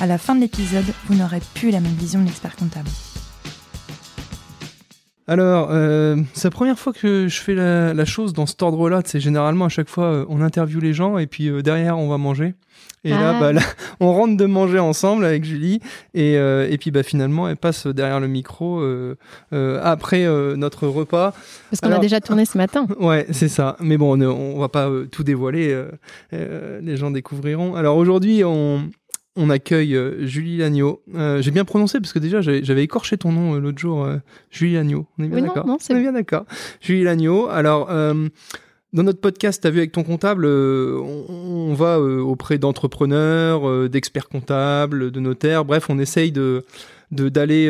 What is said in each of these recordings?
à la fin de l'épisode, vous n'aurez plus la même vision de l'expert comptable. Alors, euh, c'est la première fois que je fais la, la chose dans cet ordre-là. C'est généralement à chaque fois euh, on interviewe les gens et puis euh, derrière on va manger. Et là, Ah. bah, là, on rentre de manger ensemble avec Julie et, euh, et puis bah, finalement elle passe derrière le micro euh, euh, après euh, notre repas. Parce qu'on a déjà tourné ce matin. Ouais, c'est ça. Mais bon, on, ne- on va pas euh, tout dévoiler. euh, euh, les gens découvriront. Alors aujourd'hui, on, on accueille euh, Julie Lagneau. Euh, J'ai bien prononcé parce que déjà, j'avais écorché ton nom euh, l'autre jour. euh, Julie Lagneau. On est bien Oui, d'accord non, c'est On est bon. bien d'accord. Julie Lagneau. Alors. dans notre podcast, tu as vu avec ton comptable, on, on va auprès d'entrepreneurs, d'experts comptables, de notaires, bref, on essaye de d'aller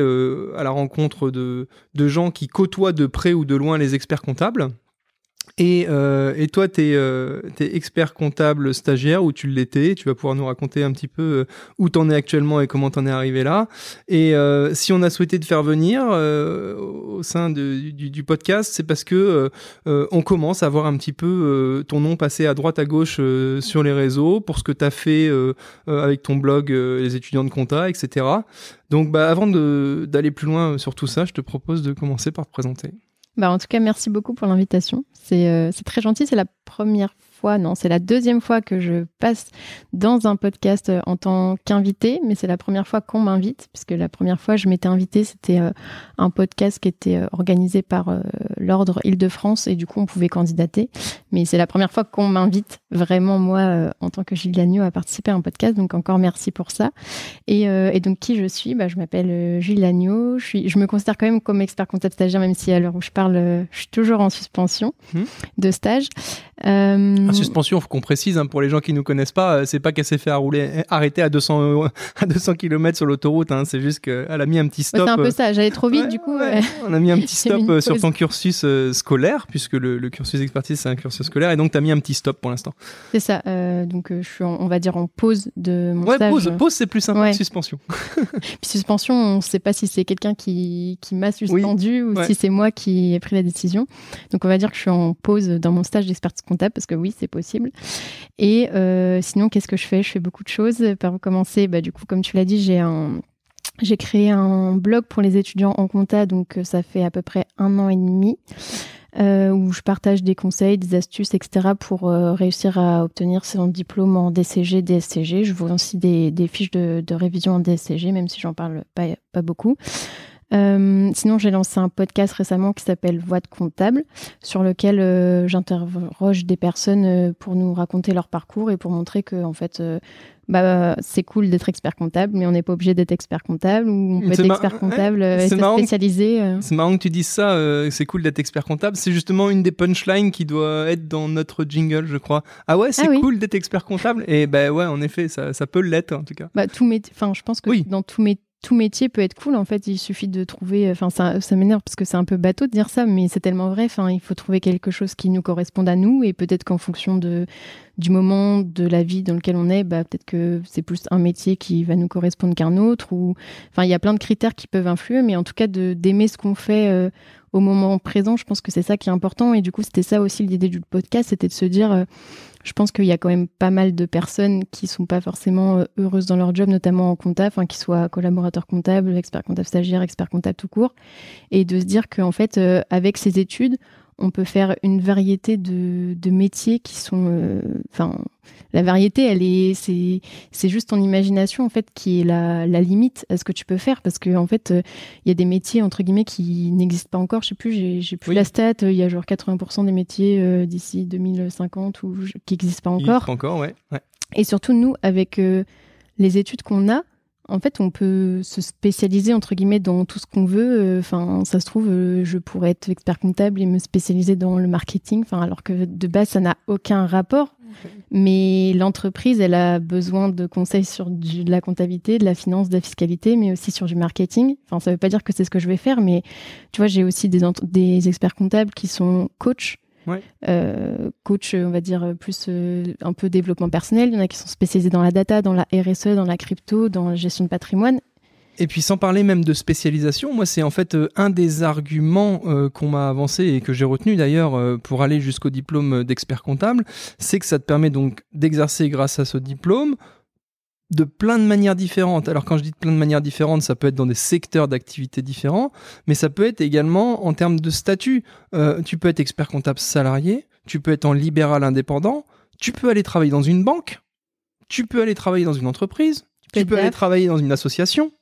à la rencontre de, de gens qui côtoient de près ou de loin les experts comptables. Et, euh, et toi, tu es, expert comptable stagiaire ou tu l'étais. Tu vas pouvoir nous raconter un petit peu euh, où tu en es actuellement et comment tu en es arrivé là. Et euh, si on a souhaité te faire venir euh, au sein de- du, du podcast, c'est parce que euh, euh, on commence à voir un petit peu euh, ton nom passer à droite à gauche euh, sur les réseaux pour ce que tu as fait euh, euh, avec ton blog euh, Les étudiants de compta, etc. Donc bah, avant d'aller plus loin sur tout ça, je te propose de commencer par te présenter. Bah, en tout cas, merci beaucoup pour l'invitation. C'est euh, très gentil. C'est la première fois, non, c'est la deuxième fois que je passe dans un podcast euh, en tant qu'invité, mais c'est la première fois qu'on m'invite, puisque la première fois je m'étais invitée, c'était euh, un podcast qui était euh, organisé par l'Ordre Île-de-France, et du coup on pouvait candidater. Mais c'est la première fois qu'on m'invite vraiment, moi, en tant que Gilles à participer à un podcast, donc encore merci pour ça. Et, et donc, qui je suis? Bah, Je m'appelle Gilles Lagneau. Je, suis, je me considère quand même comme expert comptable stagiaire, même si à l'heure où je parle, je suis toujours en suspension Mhm. de stage. Euh, En suspension, faut qu'on précise hein, pour les gens qui nous connaissent pas, euh, c'est pas qu'elle s'est fait rouler, arrêter à 200 euros- à 200 km sur l'autoroute. Hein, c'est juste qu'elle a mis un petit ouais, stop. c'est un peu ça. J'allais trop vite, ouais, du coup. ouais. On a mis un petit stop euh, sur ton cursus euh, scolaire, puisque le, le cursus d'expertise c'est un cursus scolaire, et donc tu as mis un petit stop pour l'instant. c'est ça. Donc, je suis, en- on va dire, en pause de mon Ouais, stage. pause, pause c'est plus Ouais. que suspension. Puis suspension, on ne sait pas si c'est quelqu'un qui, qui m'a suspendu ou ouais. si c'est moi qui ai pris la décision. Donc on va dire que je suis en pause dans mon stage d'expertise comptable parce que oui, c'est possible. Et euh, sinon, qu'est-ce que je fais? Je fais beaucoup de choses. Par commencer? Bah, Du coup, comme tu l'as dit, j'ai un... J'ai créé un blog pour les étudiants en compta, donc euh, ça fait à peu près un an et demi, euh, où je partage des conseils, des astuces, etc. pour réussir à obtenir son diplôme en DCG, DSCG. Je vois aussi des, des fiches de, de révision en DSCG, même si j'en parle pas, pas beaucoup. Euh, sinon, j'ai lancé un podcast récemment qui s'appelle Voix de comptable, sur lequel euh, j'interroge des personnes euh, pour nous raconter leur parcours et pour montrer que, en fait, bah, c'est cool d'être expert comptable, mais on n'est pas obligé d'être expert comptable ou on peut être expert comptable c'est euh. C'est marrant que tu dises ça, euh, c'est cool d'être expert comptable. C'est justement une des punchlines qui doit être dans notre jingle, je crois. Ah ouais, c'est Ah oui. cool d'être expert comptable. Et ben ouais, en effet, ça, ça peut l'être en tout cas. Bah, tout métier, enfin, je pense que Oui. dans tout, mé- tout métier peut être cool. En fait, il suffit de trouver. Enfin, ça, m'énerve parce que c'est un peu bateau de dire ça, mais c'est tellement vrai. Enfin, il faut trouver quelque chose qui nous corresponde à nous et peut-être qu'en fonction de du moment de la vie dans lequel on est, bah, peut-être que c'est plus un métier qui va nous correspondre qu'un autre. Ou, enfin, il y a plein de critères qui peuvent influer, mais en tout cas, d'aimer ce qu'on fait. euh, au moment présent, je pense que c'est ça qui est important. Et du coup, c'était ça aussi l'idée du podcast, c'était de se dire, euh, je pense qu'il y a quand même pas mal de personnes qui sont pas forcément euh, heureuses dans leur job, notamment en compta, enfin, qui soient collaborateurs comptables, experts comptables stagiaires, experts comptables tout court. Et de se dire qu'en fait, euh, avec ces études, on peut faire une variété de, de métiers qui sont, euh, enfin, la variété, elle est, c'est, c'est juste ton imagination en fait qui est la, la limite à ce que tu peux faire parce que en fait, euh, il y a des métiers entre guillemets qui n'existent pas encore. Je sais plus, j'ai, j'ai plus Oui. la stat. euh, Il y a genre 80% des métiers d'ici 2050 ou qui n'existent pas encore. faut Encore, ouais. ouais. Et surtout, nous, avec les études qu'on a, en fait, on peut se spécialiser, entre guillemets, dans tout ce qu'on veut. Enfin, ça se trouve, euh, je pourrais être expert comptable et me spécialiser dans le marketing, enfin, alors que de base, ça n'a aucun rapport. Mais l'entreprise, elle a besoin de conseils sur du, de la comptabilité, de la finance, de la fiscalité, mais aussi sur du marketing. Enfin, ça veut pas dire que c'est ce que je vais faire, mais tu vois, j'ai aussi des, des experts comptables qui sont coachs. Ouais. Euh, coach, on va dire plus euh, un peu développement personnel. Il y en a qui sont spécialisés dans la data, dans la RSE, dans la crypto, dans la gestion de patrimoine. Et puis sans parler même de spécialisation, moi c'est en fait euh, un des arguments euh, qu'on m'a avancé et que j'ai retenu d'ailleurs euh, pour aller jusqu'au diplôme d'expert comptable, c'est que ça te permet donc d'exercer grâce à ce diplôme de plein de manières différentes. Alors quand je dis de plein de manières différentes, ça peut être dans des secteurs d'activité différents, mais ça peut être également en termes de statut. tu peux être expert comptable salarié, tu peux être en libéral indépendant, tu peux aller travailler dans une banque, tu peux aller travailler dans une entreprise, tu peux aller travailler dans une association,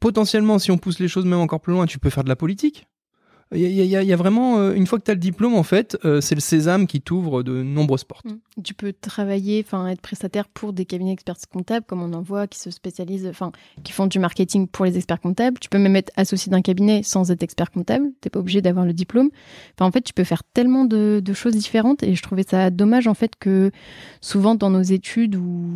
potentiellement, si on pousse les choses même encore plus loin, tu peux faire de la politique. Il y, a vraiment, euh, une fois que tu as le diplôme, en fait, euh, c'est le sésame qui t'ouvre de nombreuses portes. Mm. Tu peux travailler, être prestataire pour des cabinets experts comptables, comme on en voit, qui se spécialisent, qui font du marketing pour les experts comptables. Tu peux même être associé d'un cabinet sans être expert comptable. Tu n'es pas obligé d'avoir le diplôme. En fait, tu peux faire tellement de, choses différentes et je trouvais ça dommage, en fait, que souvent dans nos études ou,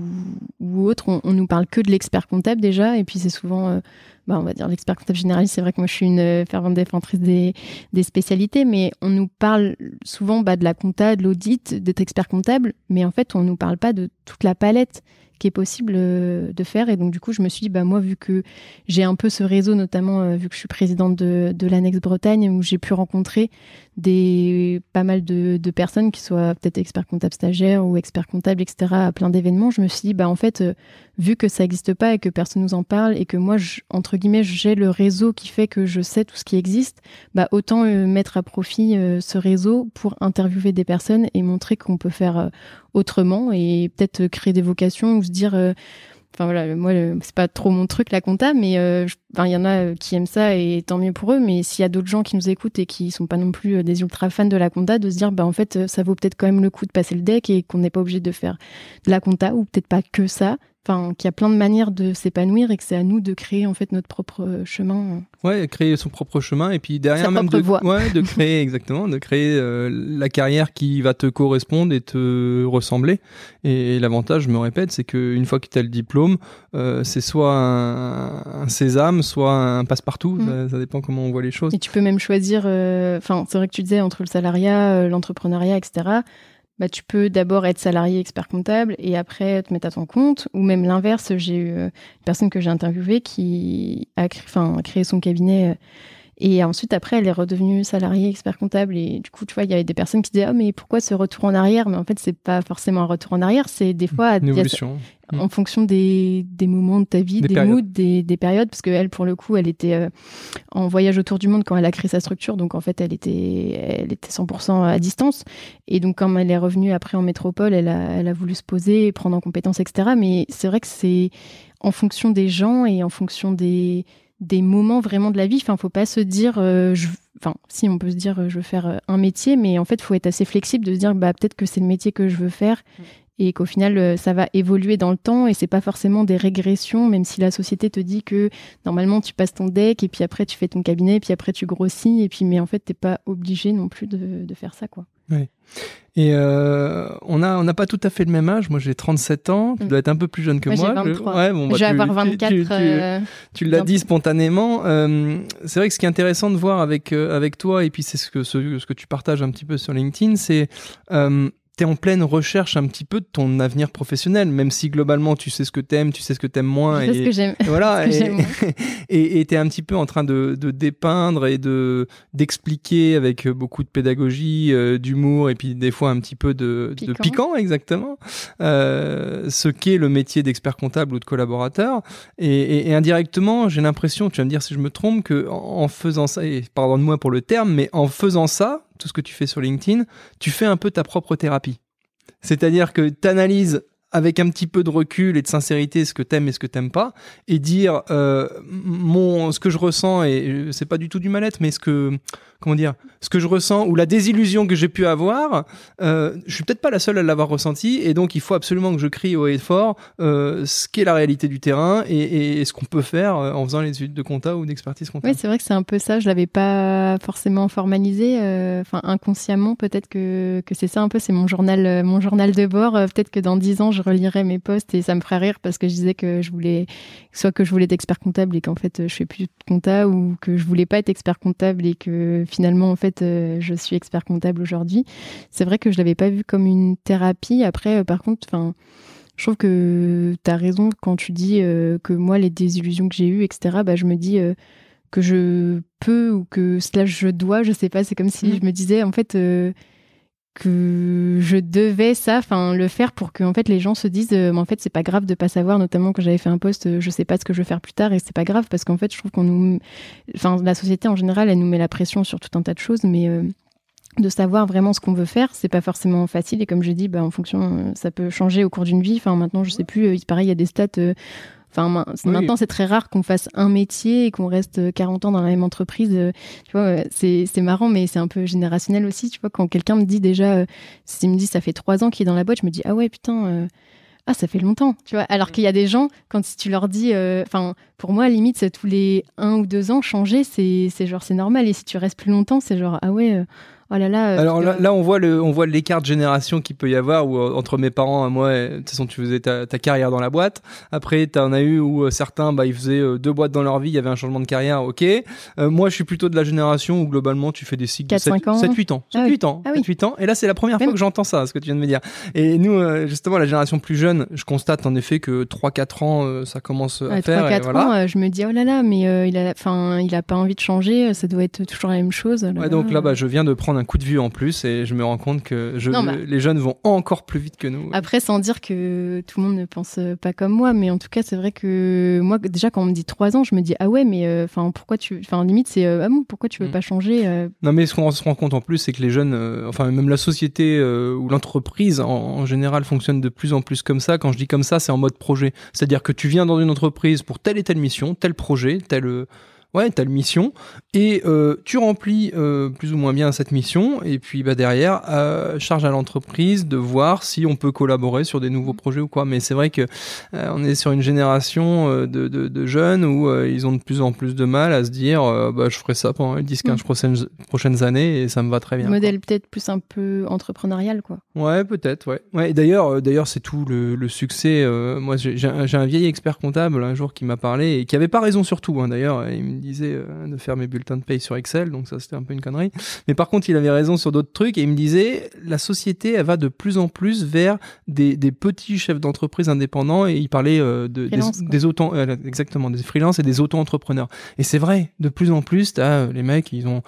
ou autres, on, on, nous parle que de l'expert comptable déjà, et puis c'est souvent... Euh, bah, on va dire l'expert comptable généraliste. C'est vrai que moi, je suis une euh, fervente défendrice des, spécialités, mais on nous parle souvent bah, de la compta, de l'audit, d'être expert comptable, mais en fait, on nous parle pas de toute la palette qui est possible euh, de faire. Et donc, du coup, je me suis dit, bah, moi, vu que j'ai un peu ce réseau, notamment euh, vu que je suis présidente de, l'Annexe Bretagne, où j'ai pu rencontrer des, pas mal de, personnes qui soient peut-être experts comptables stagiaires ou experts comptables, etc., à plein d'événements, je me suis dit, bah, en fait, euh, vu que ça n'existe pas et que personne nous en parle et que moi, entre guillemets, j'ai le réseau qui fait que je sais tout ce qui existe, bah, autant mettre à profit ce réseau pour interviewer des personnes et montrer qu'on peut faire autrement et peut-être créer des vocations dire euh, enfin voilà moi c'est pas trop mon truc la compta mais euh, il y en a euh, qui aiment ça et tant mieux pour eux. Mais s'il y a d'autres gens qui nous écoutent et qui sont pas non plus des ultra fans de la compta de se dire bah en fait ça vaut peut-être quand même le coup de passer le deck et qu'on n'est pas obligé de faire de la compta ou peut-être pas que ça enfin qu'il y a plein de manières de s'épanouir et que c'est à nous de créer en fait notre propre chemin. Ouais, créer son propre chemin et puis derrière même de, ouais, de créer exactement, de créer euh, la carrière qui va te correspondre et te ressembler. Et, l'avantage, je me répète, c'est qu'une fois que tu as le diplôme, euh, c'est soit un, sésame, soit un passe-partout. Mm. Ça, dépend comment on voit les choses. Et tu peux même choisir. Euh, enfin, c'est vrai que tu disais entre le salariat, l'entrepreneuriat, etc bah, tu peux d'abord être salarié expert comptable et après te mettre à ton compte. Ou même l'inverse, j'ai eu euh, une personne que j'ai interviewée qui a créé, son cabinet. Euh, et ensuite, après, elle est redevenue salariée expert comptable. Et du coup, tu vois, il y avait des personnes qui disaient Ah, mais pourquoi ce retour en arrière? Mais en fait, c'est pas forcément un retour en arrière, c'est des fois. Une évolution en fonction des, des, moments de ta vie, des, moods, des, des, périodes, parce qu'elle, pour le coup, elle était euh, en voyage autour du monde quand elle a créé sa structure, donc en fait, elle était, elle était 100% à distance. Et donc, quand elle est revenue après en métropole, elle a, elle a voulu se poser, prendre en compétence, etc. Mais c'est vrai que c'est en fonction des gens et en fonction des, des moments vraiment de la vie. Enfin, faut pas se dire, euh, je, enfin, si on peut se dire, euh, je veux faire un métier, mais en fait, faut être assez flexible de se dire, bah peut-être que c'est le métier que je veux faire mm et qu'au final euh, ça va évoluer dans le temps et c'est pas forcément des régressions même si la société te dit que normalement tu passes ton deck et puis après tu fais ton cabinet puis après tu grossis et puis mais en fait t'es pas obligé non plus de, de faire ça quoi. Oui. Et euh, on a on n'a pas tout à fait le même âge. Moi j'ai 37 ans, tu mm. dois être un peu plus jeune que moi. moi. J'ai 23. Ouais, bon, bah, je vais avoir 24. Tu, euh, tu l'as dit spontanément. Euh, c'est vrai que ce qui est intéressant de voir avec avec toi et puis c'est ce que ce, ce, que tu partages un petit peu sur LinkedIn, c'est tu en pleine recherche un petit peu de ton avenir professionnel, même si globalement tu sais ce que t'aimes, tu sais ce que t'aimes moins. Je sais et, ce que j'aime. Voilà. et tu es un petit peu en train de, de dépeindre et de d'expliquer avec beaucoup de pédagogie, euh, d'humour et puis des fois un petit peu de piquant, de piquant exactement, euh, ce qu'est le métier d'expert comptable ou de collaborateur. Et, et indirectement, j'ai l'impression, tu vas me dire si je me trompe, que en faisant ça, et pardonne-moi pour le terme, mais en faisant ça, tout ce que tu fais sur LinkedIn, tu fais un peu ta propre thérapie. C'est-à-dire que tu analyses avec un petit peu de recul et de sincérité ce que t'aimes et ce que t'aimes pas et dire euh, mon ce que je ressens et c'est pas du tout du mal-être mais ce que comment dire ce que je ressens ou la désillusion que j'ai pu avoir euh, je suis peut-être pas la seule à l'avoir ressenti et donc il faut absolument que je crie haut et fort euh, ce qu'est la réalité du terrain et, ce qu'on peut faire euh, en faisant les études de compta ou d'expertise comptable. Oui, c'est vrai que c'est un peu ça. Je l'avais pas forcément formalisé, euh, enfin inconsciemment peut-être que, que c'est ça un peu. C'est mon journal, mon journal de bord. peut-être que dans dix ans je relirai mes posts et ça me ferait rire parce que je disais que je voulais soit que je voulais être expert comptable et qu'en fait je fais plus de compta ou que je voulais pas être expert comptable et que finalement en fait je suis expert comptable aujourd'hui. C'est vrai que je l'avais pas vu comme une thérapie. Après, par contre, enfin je trouve que tu as raison quand tu dis euh, que moi, les désillusions que j'ai eues, etc., bah, je me dis euh, que je peux ou que cela je dois, je sais pas, c'est comme si mm. je me disais en fait euh, que je devais ça, enfin le faire pour que en fait les gens se disent, mais en fait c'est pas grave de pas savoir, notamment quand j'avais fait un poste, je sais pas ce que je vais faire plus tard et c'est pas grave parce qu'en fait je trouve qu'on nous, enfin la société en général elle nous met la pression sur tout un tas de choses, mais de savoir vraiment ce qu'on veut faire, c'est pas forcément facile. Et comme je dis, bah, en fonction, euh, ça peut changer au cours d'une vie. Enfin, maintenant, je sais plus. Euh, il paraît, il y a des stats. Euh, enfin, maintenant, c'est très rare qu'on fasse un métier et qu'on reste 40 ans dans la même entreprise. tu vois, c'est marrant, mais c'est un peu générationnel aussi. Tu vois, quand quelqu'un me dit déjà, s'il me dit ça fait trois ans qu'il est dans la boîte, je me dis ah ouais putain. ah, ça fait longtemps, tu vois. Alors qu'il y a des gens, quand tu leur dis, enfin, pour moi, limite, tous les un ou deux ans, changer, c'est genre, c'est normal. Et si tu restes plus longtemps, c'est genre, ah ouais, Oh là là. Euh, Alors là, on voit le, on voit l'écart de génération qu'il peut y avoir où euh, entre mes parents et moi, de toute façon, tu faisais ta, carrière dans la boîte. Après, tu en as eu où euh, certains, bah, ils faisaient deux boîtes dans leur vie, il y avait un changement de carrière, ok. moi, je suis plutôt de la génération où globalement, tu fais des cycles de 7, 8 ans. 7, 8 ans. 7, 8 ans. 8 ans. Et là, c'est la première fois que j'entends ça, ce que tu viens de me dire. Et nous, justement, la génération plus jeune, je constate en effet que 3-4 ans, ça commence à faire. 3-4 voilà. ans, je me dis, oh là là, mais il a, il a pas envie de changer, ça doit être toujours la même chose. ouais, donc là, bah, je viens de prendre un coup de vue en plus et je me rends compte que je, bah. les jeunes vont encore plus vite que nous. Après, sans dire que tout le monde ne pense pas comme moi, mais en tout cas, c'est vrai que moi, déjà, quand on me dit trois ans, je me dis ah ouais, mais euh, enfin pourquoi tu, enfin limite c'est euh, ah bon, pourquoi tu veux mm. pas changer euh? Non, mais ce qu'on se rend compte en plus, c'est que les jeunes, enfin même la société ou l'entreprise en, général fonctionne de plus en plus comme ça. Quand je dis comme ça, c'est en mode projet, c'est-à-dire que tu viens dans une entreprise pour telle et telle mission, tel projet, tel ouais, t'as une mission et euh, tu remplis euh, plus ou moins bien cette mission et puis bah, derrière, euh, charge à l'entreprise de voir si on peut collaborer sur des nouveaux projets ou quoi. Mais c'est vrai que on est sur une génération de, de, de, jeunes où ils ont de plus en plus de mal à se dire bah, je ferai ça pendant les 10-15 mm. prochaines, prochaines années et ça me va très bien. Modèle peut-être plus un peu entrepreneurial quoi. Ouais, peut-être, ouais. ouais d'ailleurs, d'ailleurs c'est tout le, le succès. moi j'ai un, un, vieil expert comptable un jour qui m'a parlé et qui avait pas raison sur tout hein, d'ailleurs. Il me disait euh, de faire mes bulletins de paye sur Excel, donc ça c'était un peu une connerie. Mais par contre, il avait raison sur d'autres trucs et il me disait la société elle va de plus en plus vers des, des petits chefs d'entreprise indépendants et il parlait euh, de, des, des auto euh, exactement des freelances et des auto-entrepreneurs. Et c'est vrai, de plus en plus, les mecs, ils ont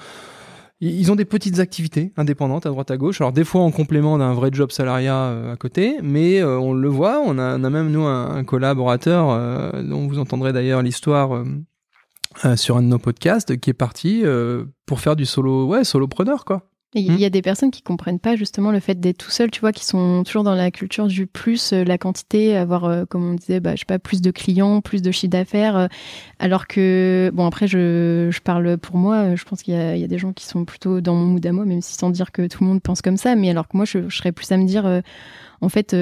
ils ont des petites activités indépendantes à droite à gauche. Alors des fois en complément d'un vrai job salariat à côté, mais on le voit. On a, on a même nous un, un collaborateur dont vous entendrez d'ailleurs l'histoire euh, sur un de nos podcasts qui est parti euh, pour faire du solo, ouais, solopreneur, quoi. Il y a hmm. des personnes qui comprennent pas justement le fait d'être tout seul, tu vois, qui sont toujours dans la culture du plus, euh, la quantité, avoir, comme on disait, bah, je sais pas, plus de clients, plus de chiffre d'affaires. alors que, bon, après, je, je parle pour moi, je pense qu'il y, y, a des gens qui sont plutôt dans mon mood à moi, même si sans dire que tout le monde pense comme ça. Mais alors que moi, je, je serais plus à me dire, en fait,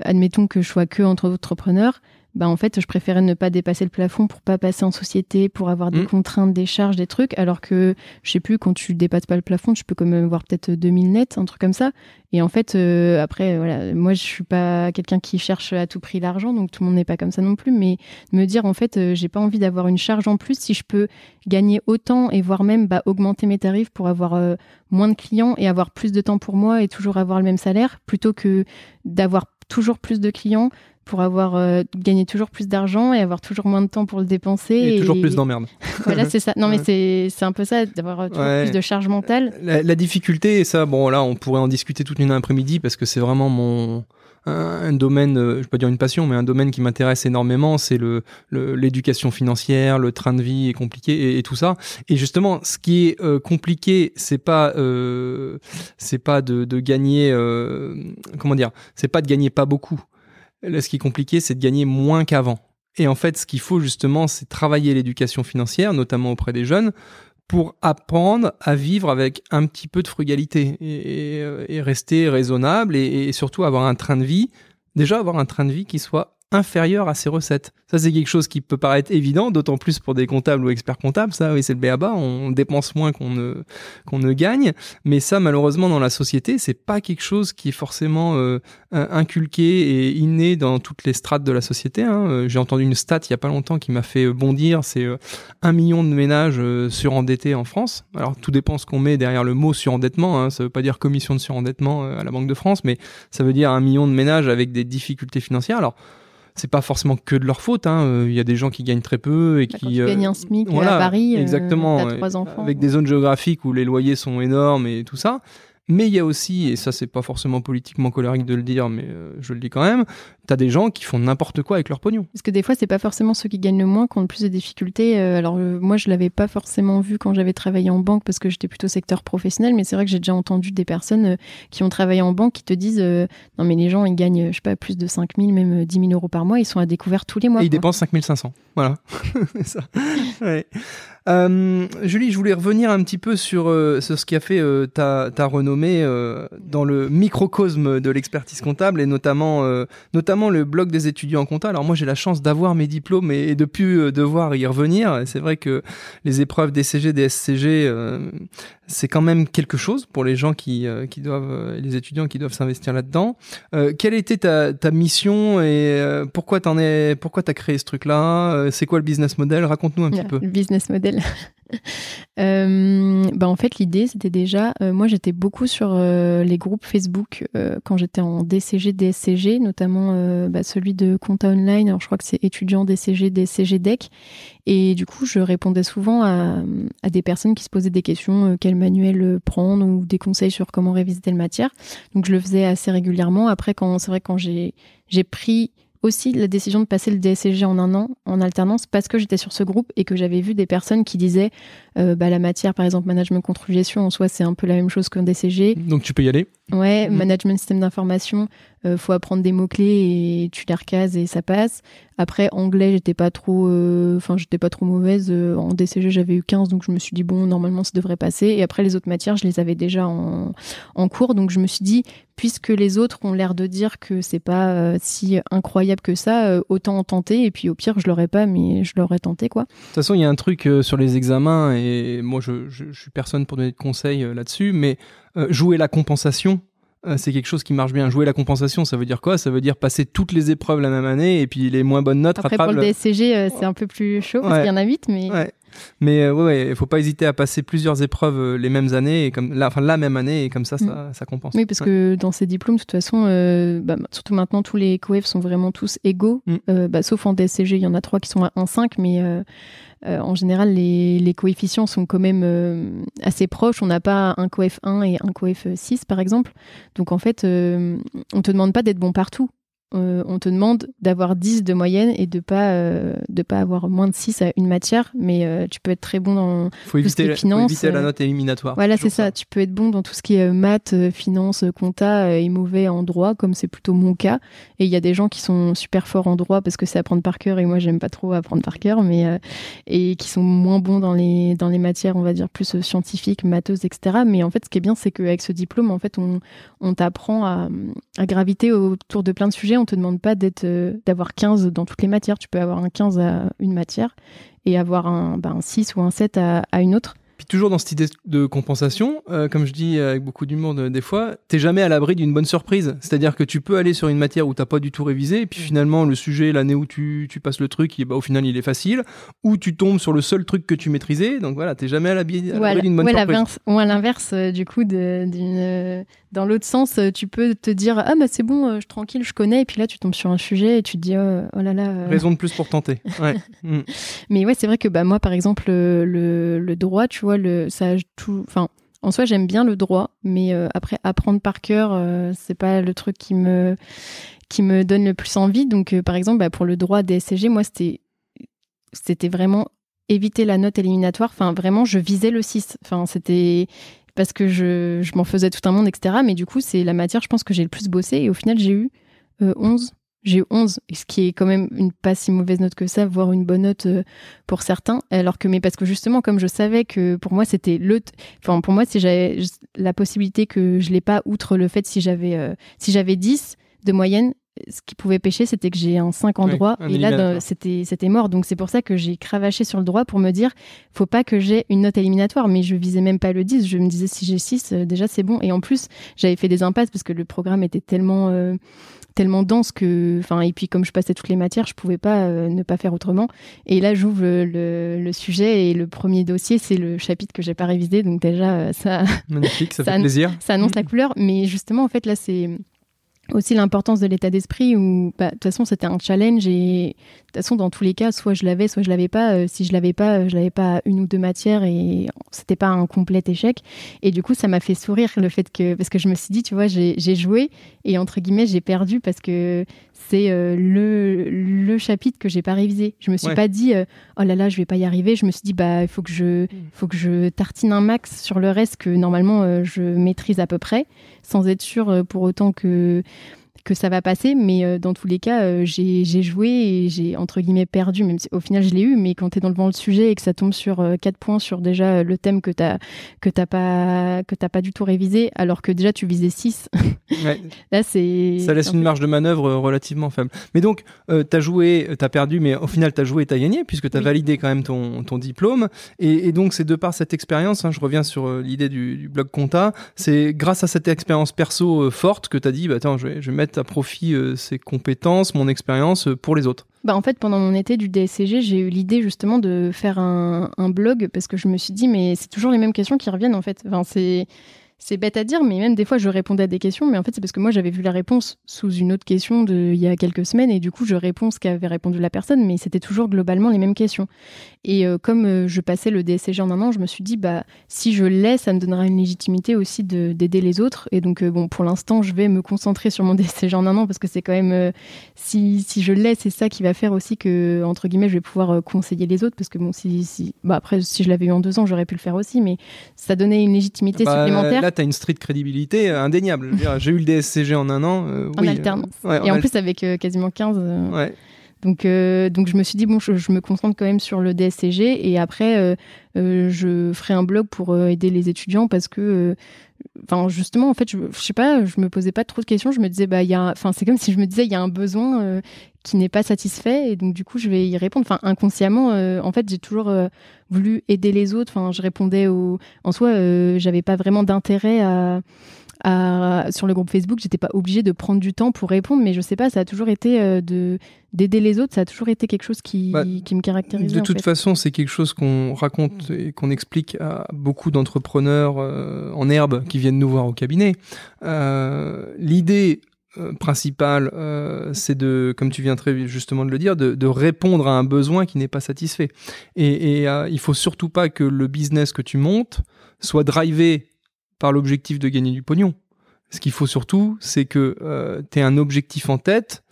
admettons que je sois que entre entrepreneurs bah en fait je préférais ne pas dépasser le plafond pour pas passer en société pour avoir des mm. contraintes des charges des trucs. Alors que je sais plus quand tu dépasses pas le plafond tu peux quand même avoir peut-être 2000 nets un truc comme ça. Et en fait euh, après voilà moi je suis pas quelqu'un qui cherche à tout prix l'argent donc tout le monde n'est pas comme ça non plus. Mais me dire en fait euh, j'ai pas envie d'avoir une charge en plus si je peux gagner autant et voire même bah, augmenter mes tarifs pour avoir euh, moins de clients et avoir plus de temps pour moi et toujours avoir le même salaire plutôt que d'avoir toujours plus de clients pour avoir euh, gagné toujours plus d'argent et avoir toujours moins de temps pour le dépenser. Et, toujours plus d'emmerde. voilà, c'est ça. Non, mais c'est un peu ça, d'avoir euh, toujours plus de charge mentale. La, difficulté, et ça, bon, là, on pourrait en discuter toute une après-midi parce que c'est vraiment mon. Un, domaine, euh, je vais pas dire une passion, mais un domaine qui m'intéresse énormément, c'est le l'éducation financière, le train de vie est compliqué et, tout ça. Et justement, ce qui est compliqué, c'est pas c'est pas de, de gagner, comment dire, c'est pas de gagner pas beaucoup Là, ce qui est compliqué, c'est de gagner moins qu'avant. Et en fait, ce qu'il faut justement, c'est travailler l'éducation financière, notamment auprès des jeunes, pour apprendre à vivre avec un petit peu de frugalité et, rester raisonnable et, surtout avoir un train de vie, déjà avoir un train de vie qui soit inférieur à ses recettes. Ça, c'est quelque chose qui peut paraître évident, d'autant plus pour des comptables ou experts comptables. Ça, oui, c'est le béaba. On dépense moins qu'on ne, qu'on ne gagne. Mais ça, malheureusement, dans la société, c'est pas quelque chose qui est forcément euh, inculqué et inné dans toutes les strates de la société. Hein. Euh, j'ai entendu une stat il y a pas longtemps qui m'a fait bondir. C'est euh, un million de ménages surendettés en France. Alors, tout dépend ce qu'on met derrière le mot surendettement. Hein. Ça veut pas dire commission de surendettement à la Banque de France, mais ça veut dire un million de ménages avec des difficultés financières. Alors, c'est pas forcément que de leur faute. Hein. Euh, il y a des gens qui gagnent très peu et bah, qui euh, gagnent un SMIC à Paris. Exactement. Euh, trois enfants. Avec des zones géographiques où les loyers sont énormes et tout ça. Mais il y a aussi, et ça c'est pas forcément politiquement colérique de le dire, mais euh, je le dis quand même, t'as des gens qui font n'importe quoi avec leur pognon. Parce que des fois c'est pas forcément ceux qui gagnent le moins qui ont le plus de difficultés. Euh, alors moi je l'avais pas forcément vu quand j'avais travaillé en banque parce que j'étais plutôt secteur professionnel, mais c'est vrai que j'ai déjà entendu des personnes euh, qui ont travaillé en banque qui te disent non mais les gens ils gagnent je sais pas plus de 5 000, même 10 000 euros par mois, ils sont à découvert tous les mois. Et ils dépensent 5 500. Voilà. ça. Ouais. Euh, Julie, je voulais revenir un petit peu sur, euh, ce qui a fait euh, ta, renommée dans le microcosme de l'expertise comptable et notamment, notamment le blog des étudiants en compta. Alors moi, j'ai la chance d'avoir mes diplômes et, et de plus devoir y revenir. C'est vrai que les épreuves DCG, DSCG, c'est quand même quelque chose pour les gens qui, qui doivent, les étudiants qui doivent s'investir là-dedans. quelle était ta, ta mission et pourquoi t'en es, pourquoi t'as créé ce truc-là? C'est quoi le business model? Raconte-nous un petit peu. Le business model euh, bah en fait, l'idée, c'était déjà, euh, moi j'étais beaucoup sur euh, les groupes Facebook quand j'étais en DCG, DSCG, notamment bah, celui de Compta Online, alors je crois que c'est étudiant DCG, DCG DEC. Et du coup, je répondais souvent à, des personnes qui se posaient des questions, quel manuel prendre ou des conseils sur comment réviser telle matière. Donc je le faisais assez régulièrement. Après, c'est vrai, quand j'ai pris aussi la décision de passer le DSCG en un an en alternance parce que j'étais sur ce groupe et que j'avais vu des personnes qui disaient euh, bah, la matière, par exemple, management contrôle gestion, en soi, c'est un peu la même chose qu'un DCG. Donc tu peux y aller? Ouais, mmh. management système d'information, euh, faut apprendre des mots-clés et tu les recases et ça passe. Après, anglais, j'étais pas trop, euh, enfin, j'étais pas trop mauvaise. Euh, en DCG, j'avais eu 15, donc je me suis dit, bon, normalement, ça devrait passer. Et après, les autres matières, je les avais déjà en, en cours, donc je me suis dit, puisque les autres ont l'air de dire que c'est pas si incroyable que ça, autant en tenter. Et puis, au pire, je l'aurais pas, mais je l'aurais tenté, quoi. De toute façon, il y a un truc sur les examens, et moi, je, je, je, suis personne pour donner de conseils là-dessus, mais jouer la compensation, euh, c'est quelque chose qui marche bien. Jouer la compensation, ça veut dire quoi? Ça veut dire passer toutes les épreuves la même année et puis les moins bonnes notes Après, pour le DSCG, euh, c'est un peu plus chaud parce qu'il y en a 8, mais... Ouais. Mais euh, ouais, il faut pas hésiter à passer plusieurs épreuves les mêmes années, et comme la, enfin la même année, et comme ça, ça, mm. ça compense. Oui, parce que dans ces diplômes, de toute façon, bah, surtout maintenant, tous les coefs sont vraiment tous égaux, mm. bah, sauf en DSCG, il y en a trois qui sont à 1,5, mais euh, en général, les, coefficients sont quand même euh, assez proches. On n'a pas un coef 1 et un coef 6, par exemple. Donc, en fait, euh, on ne te demande pas d'être bon partout. Euh, on te demande d'avoir 10 de moyenne et de pas euh, de pas avoir moins de 6 à une matière, mais euh, tu peux être très bon dans faut tout ce qui est finance. Faut éviter la note éliminatoire. Voilà, c'est ça. Tu peux être bon dans tout ce qui est maths, finance, compta et mauvais en droit, comme c'est plutôt mon cas. Et il y a des gens qui sont super forts en droit parce que c'est apprendre par cœur et moi j'aime pas trop apprendre par cœur, mais et qui sont moins bons dans les dans les matières, on va dire plus scientifiques, matheuses, etc. Mais en fait, ce qui est bien, c'est qu'avec ce diplôme, en fait, on on t'apprend à, à graviter autour de plein de sujets on te demande pas euh, d'avoir 15 dans toutes les matières. Tu peux avoir un 15 à une matière et avoir un, 6 bah, ou un 7 à une autre. Puis toujours dans cette idée de compensation, euh, comme je dis avec beaucoup d'humour des fois, t'es jamais à l'abri d'une bonne surprise. C'est-à-dire que tu peux aller sur une matière où t'as pas du tout révisé, et puis mm. finalement le sujet, l'année où tu, tu, passes le truc, bah, au final il est facile, ou tu tombes sur le seul truc que tu maîtrisais. Donc voilà, t'es jamais à l'abri d'une bonne surprise. Ou à l'inverse, euh, du coup, d'une dans l'autre sens, euh, tu peux te dire ah bah c'est bon, je tranquille, je connais, et puis là tu tombes sur un sujet et tu te dis oh, oh là là. Raison de plus pour tenter. Ouais. Mm. Mais ouais, c'est vrai que bah moi par exemple le, le droit, tu vois, en soi, j'aime bien le droit, mais euh, après, apprendre par cœur, euh, c'est pas le truc qui me, donne le plus envie. Donc, euh, par exemple, bah, pour le droit DSCG, moi, c'était, vraiment éviter la note éliminatoire. Enfin, vraiment, je visais le 6. Enfin, c'était parce que je, je m'en faisais tout un monde, etc. Mais du coup, c'est la matière, je pense, que j'ai le plus bossé. Et au final, j'ai eu 11 j'ai eu 11, ce qui est quand même une pas si mauvaise note que ça, voire une bonne note euh, pour certains. Alors que, mais parce que justement, comme je savais que pour moi, c'était le, enfin, pour moi, si j'avais la possibilité que je l'ai pas, outre le fait si j'avais, euh, si j'avais 10 de moyenne, ce qui pouvait pêcher, c'était que j'ai un 5 en droit. et là, c'était, c'était mort. Donc, c'est pour ça que j'ai cravaché sur le droit pour me dire, faut pas que j'ai une note éliminatoire. Mais je visais même pas le 10. Je me disais, si j'ai 6, euh, déjà, c'est bon. Et en plus, j'avais fait des impasses parce que le programme était tellement, euh, tellement dense que, enfin, et puis comme je passais toutes les matières, je pouvais pas euh, ne pas faire autrement. Et là, j'ouvre le, le, sujet et le premier dossier, c'est le chapitre que j'ai pas révisé. Donc, déjà, ça. Magnifique, ça, fait plaisir. Ça annonce la couleur. Mais justement, en fait, là, c'est aussi l'importance de l'état d'esprit où bah, de toute façon c'était un challenge et de toute façon dans tous les cas soit je l'avais soit je l'avais pas euh, si je l'avais pas euh, je l'avais pas une ou deux matières et c'était pas un complet échec et du coup ça m'a fait sourire le fait que parce que je me suis dit tu vois j'ai joué et entre guillemets j'ai perdu parce que c'est euh, le, le chapitre que j'ai pas révisé. Je me suis pas dit oh là là, je vais pas y arriver. Je me suis dit bah il faut que je mm. faut que je tartine un max sur le reste que normalement je maîtrise à peu près sans être sûr pour autant que que ça va passer, mais euh, dans tous les cas, euh, j'ai joué et j'ai entre guillemets perdu, même si au final je l'ai eu, mais quand tu es dans le vent le sujet et que ça tombe sur euh, quatre points sur déjà le thème que tu que t'as pas que t'as pas du tout révisé, alors que déjà tu visais 6. Là, c'est ça laisse une marge de manœuvre relativement faible. Mais donc, tu as joué, tu as perdu, mais au final tu as joué et tu as gagné puisque tu as validé quand même ton, ton diplôme. Et, donc, c'est de par cette expérience, hein, je reviens sur l'idée du, blog Compta, c'est grâce à cette expérience perso forte que tu as dit, bah, attends, je vais, je vais mettre à profit euh, ses compétences, mon expérience euh, pour les autres bah en fait, pendant mon été du DSCG, j'ai eu l'idée justement de faire un, un, blog parce que je me suis dit, mais c'est toujours les mêmes questions qui reviennent en fait. Enfin, c'est c'est bête à dire, mais même des fois, je répondais à des questions, mais en fait, c'est parce que moi, j'avais vu la réponse sous une autre question de, il y a quelques semaines, et du coup, je réponds ce qu'avait répondu la personne, mais c'était toujours globalement les mêmes questions. Et euh, comme euh, je passais le DSCG en un an, je me suis dit, bah, si je l'ai, ça me donnera une légitimité aussi d'aider les autres. Et donc, euh, bon, pour l'instant, je vais me concentrer sur mon DSCG en un an, parce que c'est quand même, si, si je l'ai, c'est ça qui va faire aussi que, entre guillemets, je vais pouvoir conseiller les autres, parce que bon, si, si bah, après, si je l'avais eu en deux ans, j'aurais pu le faire aussi, mais ça donnait une légitimité bah, supplémentaire tu as une street crédibilité euh, indéniable. J'ai eu le DSCG en un an. Euh, en alternance. et en, plus, avec euh, quasiment 15. Donc, donc je me suis dit, bon, je, me concentre quand même sur le DSCG et après, je ferai un blog pour aider les étudiants parce que, enfin, justement, en fait, je, je, sais pas, je me posais pas trop de questions. Je me disais, bah, il y a, enfin, c'est comme si je me disais, il y a un besoin qui n'est pas satisfait et donc du coup je vais y répondre enfin inconsciemment euh, en fait j'ai toujours euh, voulu aider les autres enfin je répondais au en soi euh, j'avais pas vraiment d'intérêt à, à, sur le groupe Facebook j'étais pas obligée de prendre du temps pour répondre mais je sais pas ça a toujours été de d'aider les autres ça a toujours été quelque chose qui, bah, qui me caractérise de toute façon c'est quelque chose qu'on raconte et qu'on explique à beaucoup d'entrepreneurs en herbe qui viennent nous voir au cabinet. L'idée euh, principal, euh, c'est de, comme tu viens très justement de le dire, de, répondre à un besoin qui n'est pas satisfait. Et, et euh, il faut surtout pas que le business que tu montes soit drivé par l'objectif de gagner du pognon. Ce qu'il faut surtout, c'est que tu aies un objectif en tête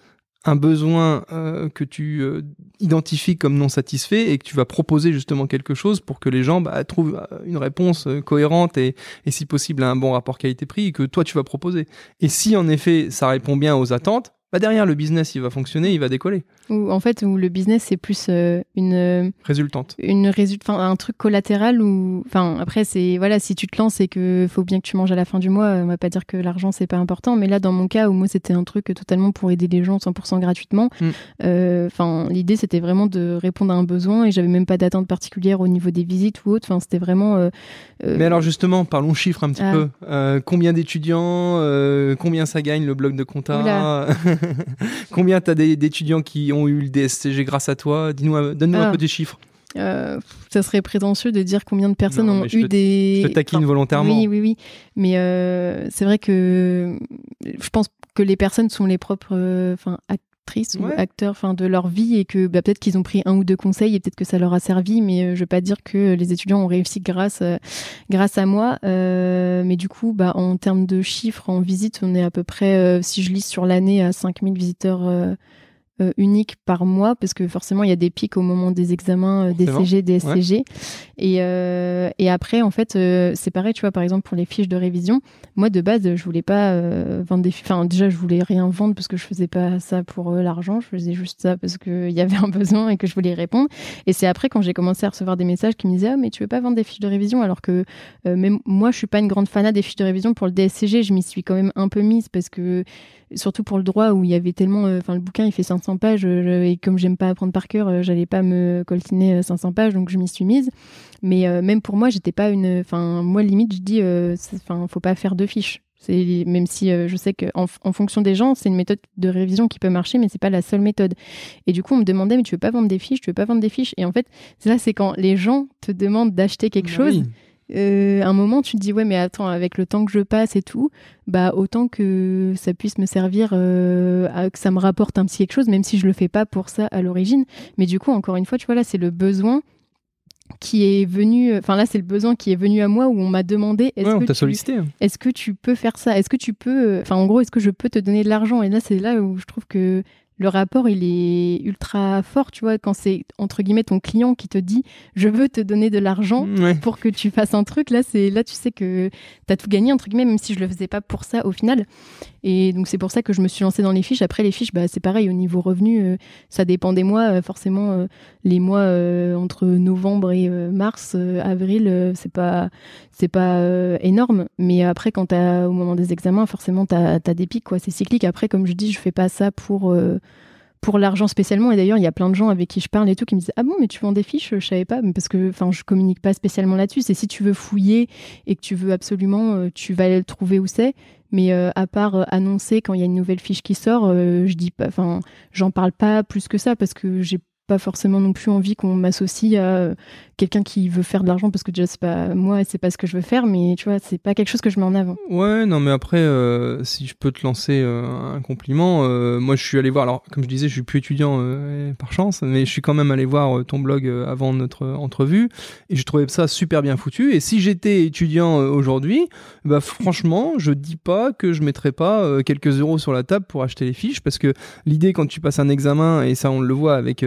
un besoin euh, que tu euh, identifies comme non satisfait et que tu vas proposer justement quelque chose pour que les gens bah, trouvent euh, une réponse cohérente et, et, si possible un bon rapport qualité-prix et que toi tu vas proposer. Et si en effet ça répond bien aux attentes, bah derrière le business il va fonctionner, il va décoller. Ou en fait où le business c'est plus euh, une euh, résultante. Une résulte un truc collatéral ou enfin après c'est voilà si tu te lances et que faut bien que tu manges à la fin du mois, on va pas dire que l'argent c'est pas important mais là dans mon cas où moi c'était un truc totalement pour aider les gens 100% gratuitement. Mm. Euh, enfin l'idée c'était vraiment de répondre à un besoin et j'avais même pas d'attente particulière au niveau des visites ou autre, enfin c'était vraiment Mais alors justement, parlons chiffres un petit ah. peu. combien d'étudiants combien ça gagne le bloc de compta? Combien tu as d'étudiants qui ont eu le DSCG grâce à toi Dis-nous, donne-nous un ah. peu des chiffres. Euh, ça serait prétentieux de dire combien de personnes ont eu des. Je te taquine volontairement. Oui, oui, oui. Mais euh, c'est vrai que je pense que les personnes sont les propres euh, enfin, actrices ou acteurs enfin, de leur vie et que bah, peut-être qu'ils ont pris un ou deux conseils et peut-être que ça leur a servi, mais je ne veux pas dire que les étudiants ont réussi grâce, grâce à moi. mais du coup, bah, en termes de chiffres, en visite, on est à peu près, si je lis sur l'année, à 5000 visiteurs euh, unique par mois parce que forcément il y a des pics au moment des examens euh, des CG, des SCG. Et, euh, et après, en fait, c'est pareil, tu vois, par exemple pour les fiches de révision, moi de base, je voulais pas vendre des fiches. Enfin, déjà, je voulais rien vendre parce que je faisais pas ça pour l'argent, je faisais juste ça parce qu'il y avait un besoin et que je voulais répondre. Et c'est après quand j'ai commencé à recevoir des messages qui me disaient Ah, mais tu veux pas vendre des fiches de révision? Alors que même moi, je suis pas une grande fanat des fiches de révision pour le DSCG, je m'y suis quand même un peu mise parce que surtout pour le droit où il y avait tellement euh, enfin le bouquin il fait 500 pages et comme j'aime pas apprendre par cœur euh, j'allais pas me coltiner 500 euh, pages donc je m'y suis mise mais même pour moi j'étais pas une enfin moi limite je dis enfin faut pas faire deux fiches c'est même si je sais qu'en en fonction des gens, c'est une méthode de révision qui peut marcher, mais c'est pas la seule méthode. Et du coup, on me demandait, mais tu veux pas vendre des fiches, tu veux pas vendre des fiches? Et en fait, ça, c'est quand les gens te demandent d'acheter quelque bah chose. Euh, un moment, tu te dis ouais, mais attends, avec le temps que je passe et tout, bah autant que ça puisse me servir, euh, que ça me rapporte un petit quelque chose, même si je le fais pas pour ça à l'origine. Mais du coup, encore une fois, tu vois là, c'est le besoin qui est venu, enfin là, c'est le besoin qui est venu à moi où on m'a demandé est-ce que, tu, hein. est-ce que tu peux faire ça, est-ce que tu peux, enfin en gros, est-ce que je peux te donner de l'argent? Et là, c'est là où je trouve que le rapport, il est ultra fort, tu vois, quand c'est entre guillemets ton client qui te dit je veux te donner de l'argent pour que tu fasses un truc. Là, c'est là, tu sais que tu as tout gagné, entre guillemets, même si je le faisais pas pour ça au final. Et donc, c'est pour ça que je me suis lancée dans les fiches. Après, les fiches, bah, c'est pareil, au niveau revenu, euh, ça dépend des mois. Euh, forcément, euh, les mois entre novembre et mars, avril, c'est pas, c'est pas énorme. Mais après, quand tu au moment des examens, forcément, tu as, des pics, quoi. C'est cyclique. Après, comme je dis, je fais pas ça pour pour l'argent spécialement. Et d'ailleurs, il y a plein de gens avec qui je parle et tout qui me disent Ah bon, mais tu vends des fiches Je savais pas, parce que enfin, je communique pas spécialement là-dessus. C'est si tu veux fouiller et que tu veux absolument, euh, tu vas le trouver où c'est. Mais euh, à part euh, annoncer quand il y a une nouvelle fiche qui sort, je dis pas, enfin, j'en parle pas plus que ça parce que j'ai pas forcément non plus envie qu'on m'associe à quelqu'un qui veut faire de l'argent parce que déjà c'est pas moi et c'est pas ce que je veux faire mais tu vois c'est pas quelque chose que je mets en avant. Ouais non mais après euh, si je peux te lancer euh, un compliment euh, moi je suis allé voir alors comme je disais je suis plus étudiant par chance mais je suis quand même allé voir ton blog avant notre entrevue et je trouvais ça super bien foutu et si j'étais étudiant aujourd'hui bah franchement je dis pas que je mettrais pas quelques euros sur la table pour acheter les fiches parce que l'idée quand tu passes un examen et ça on le voit avec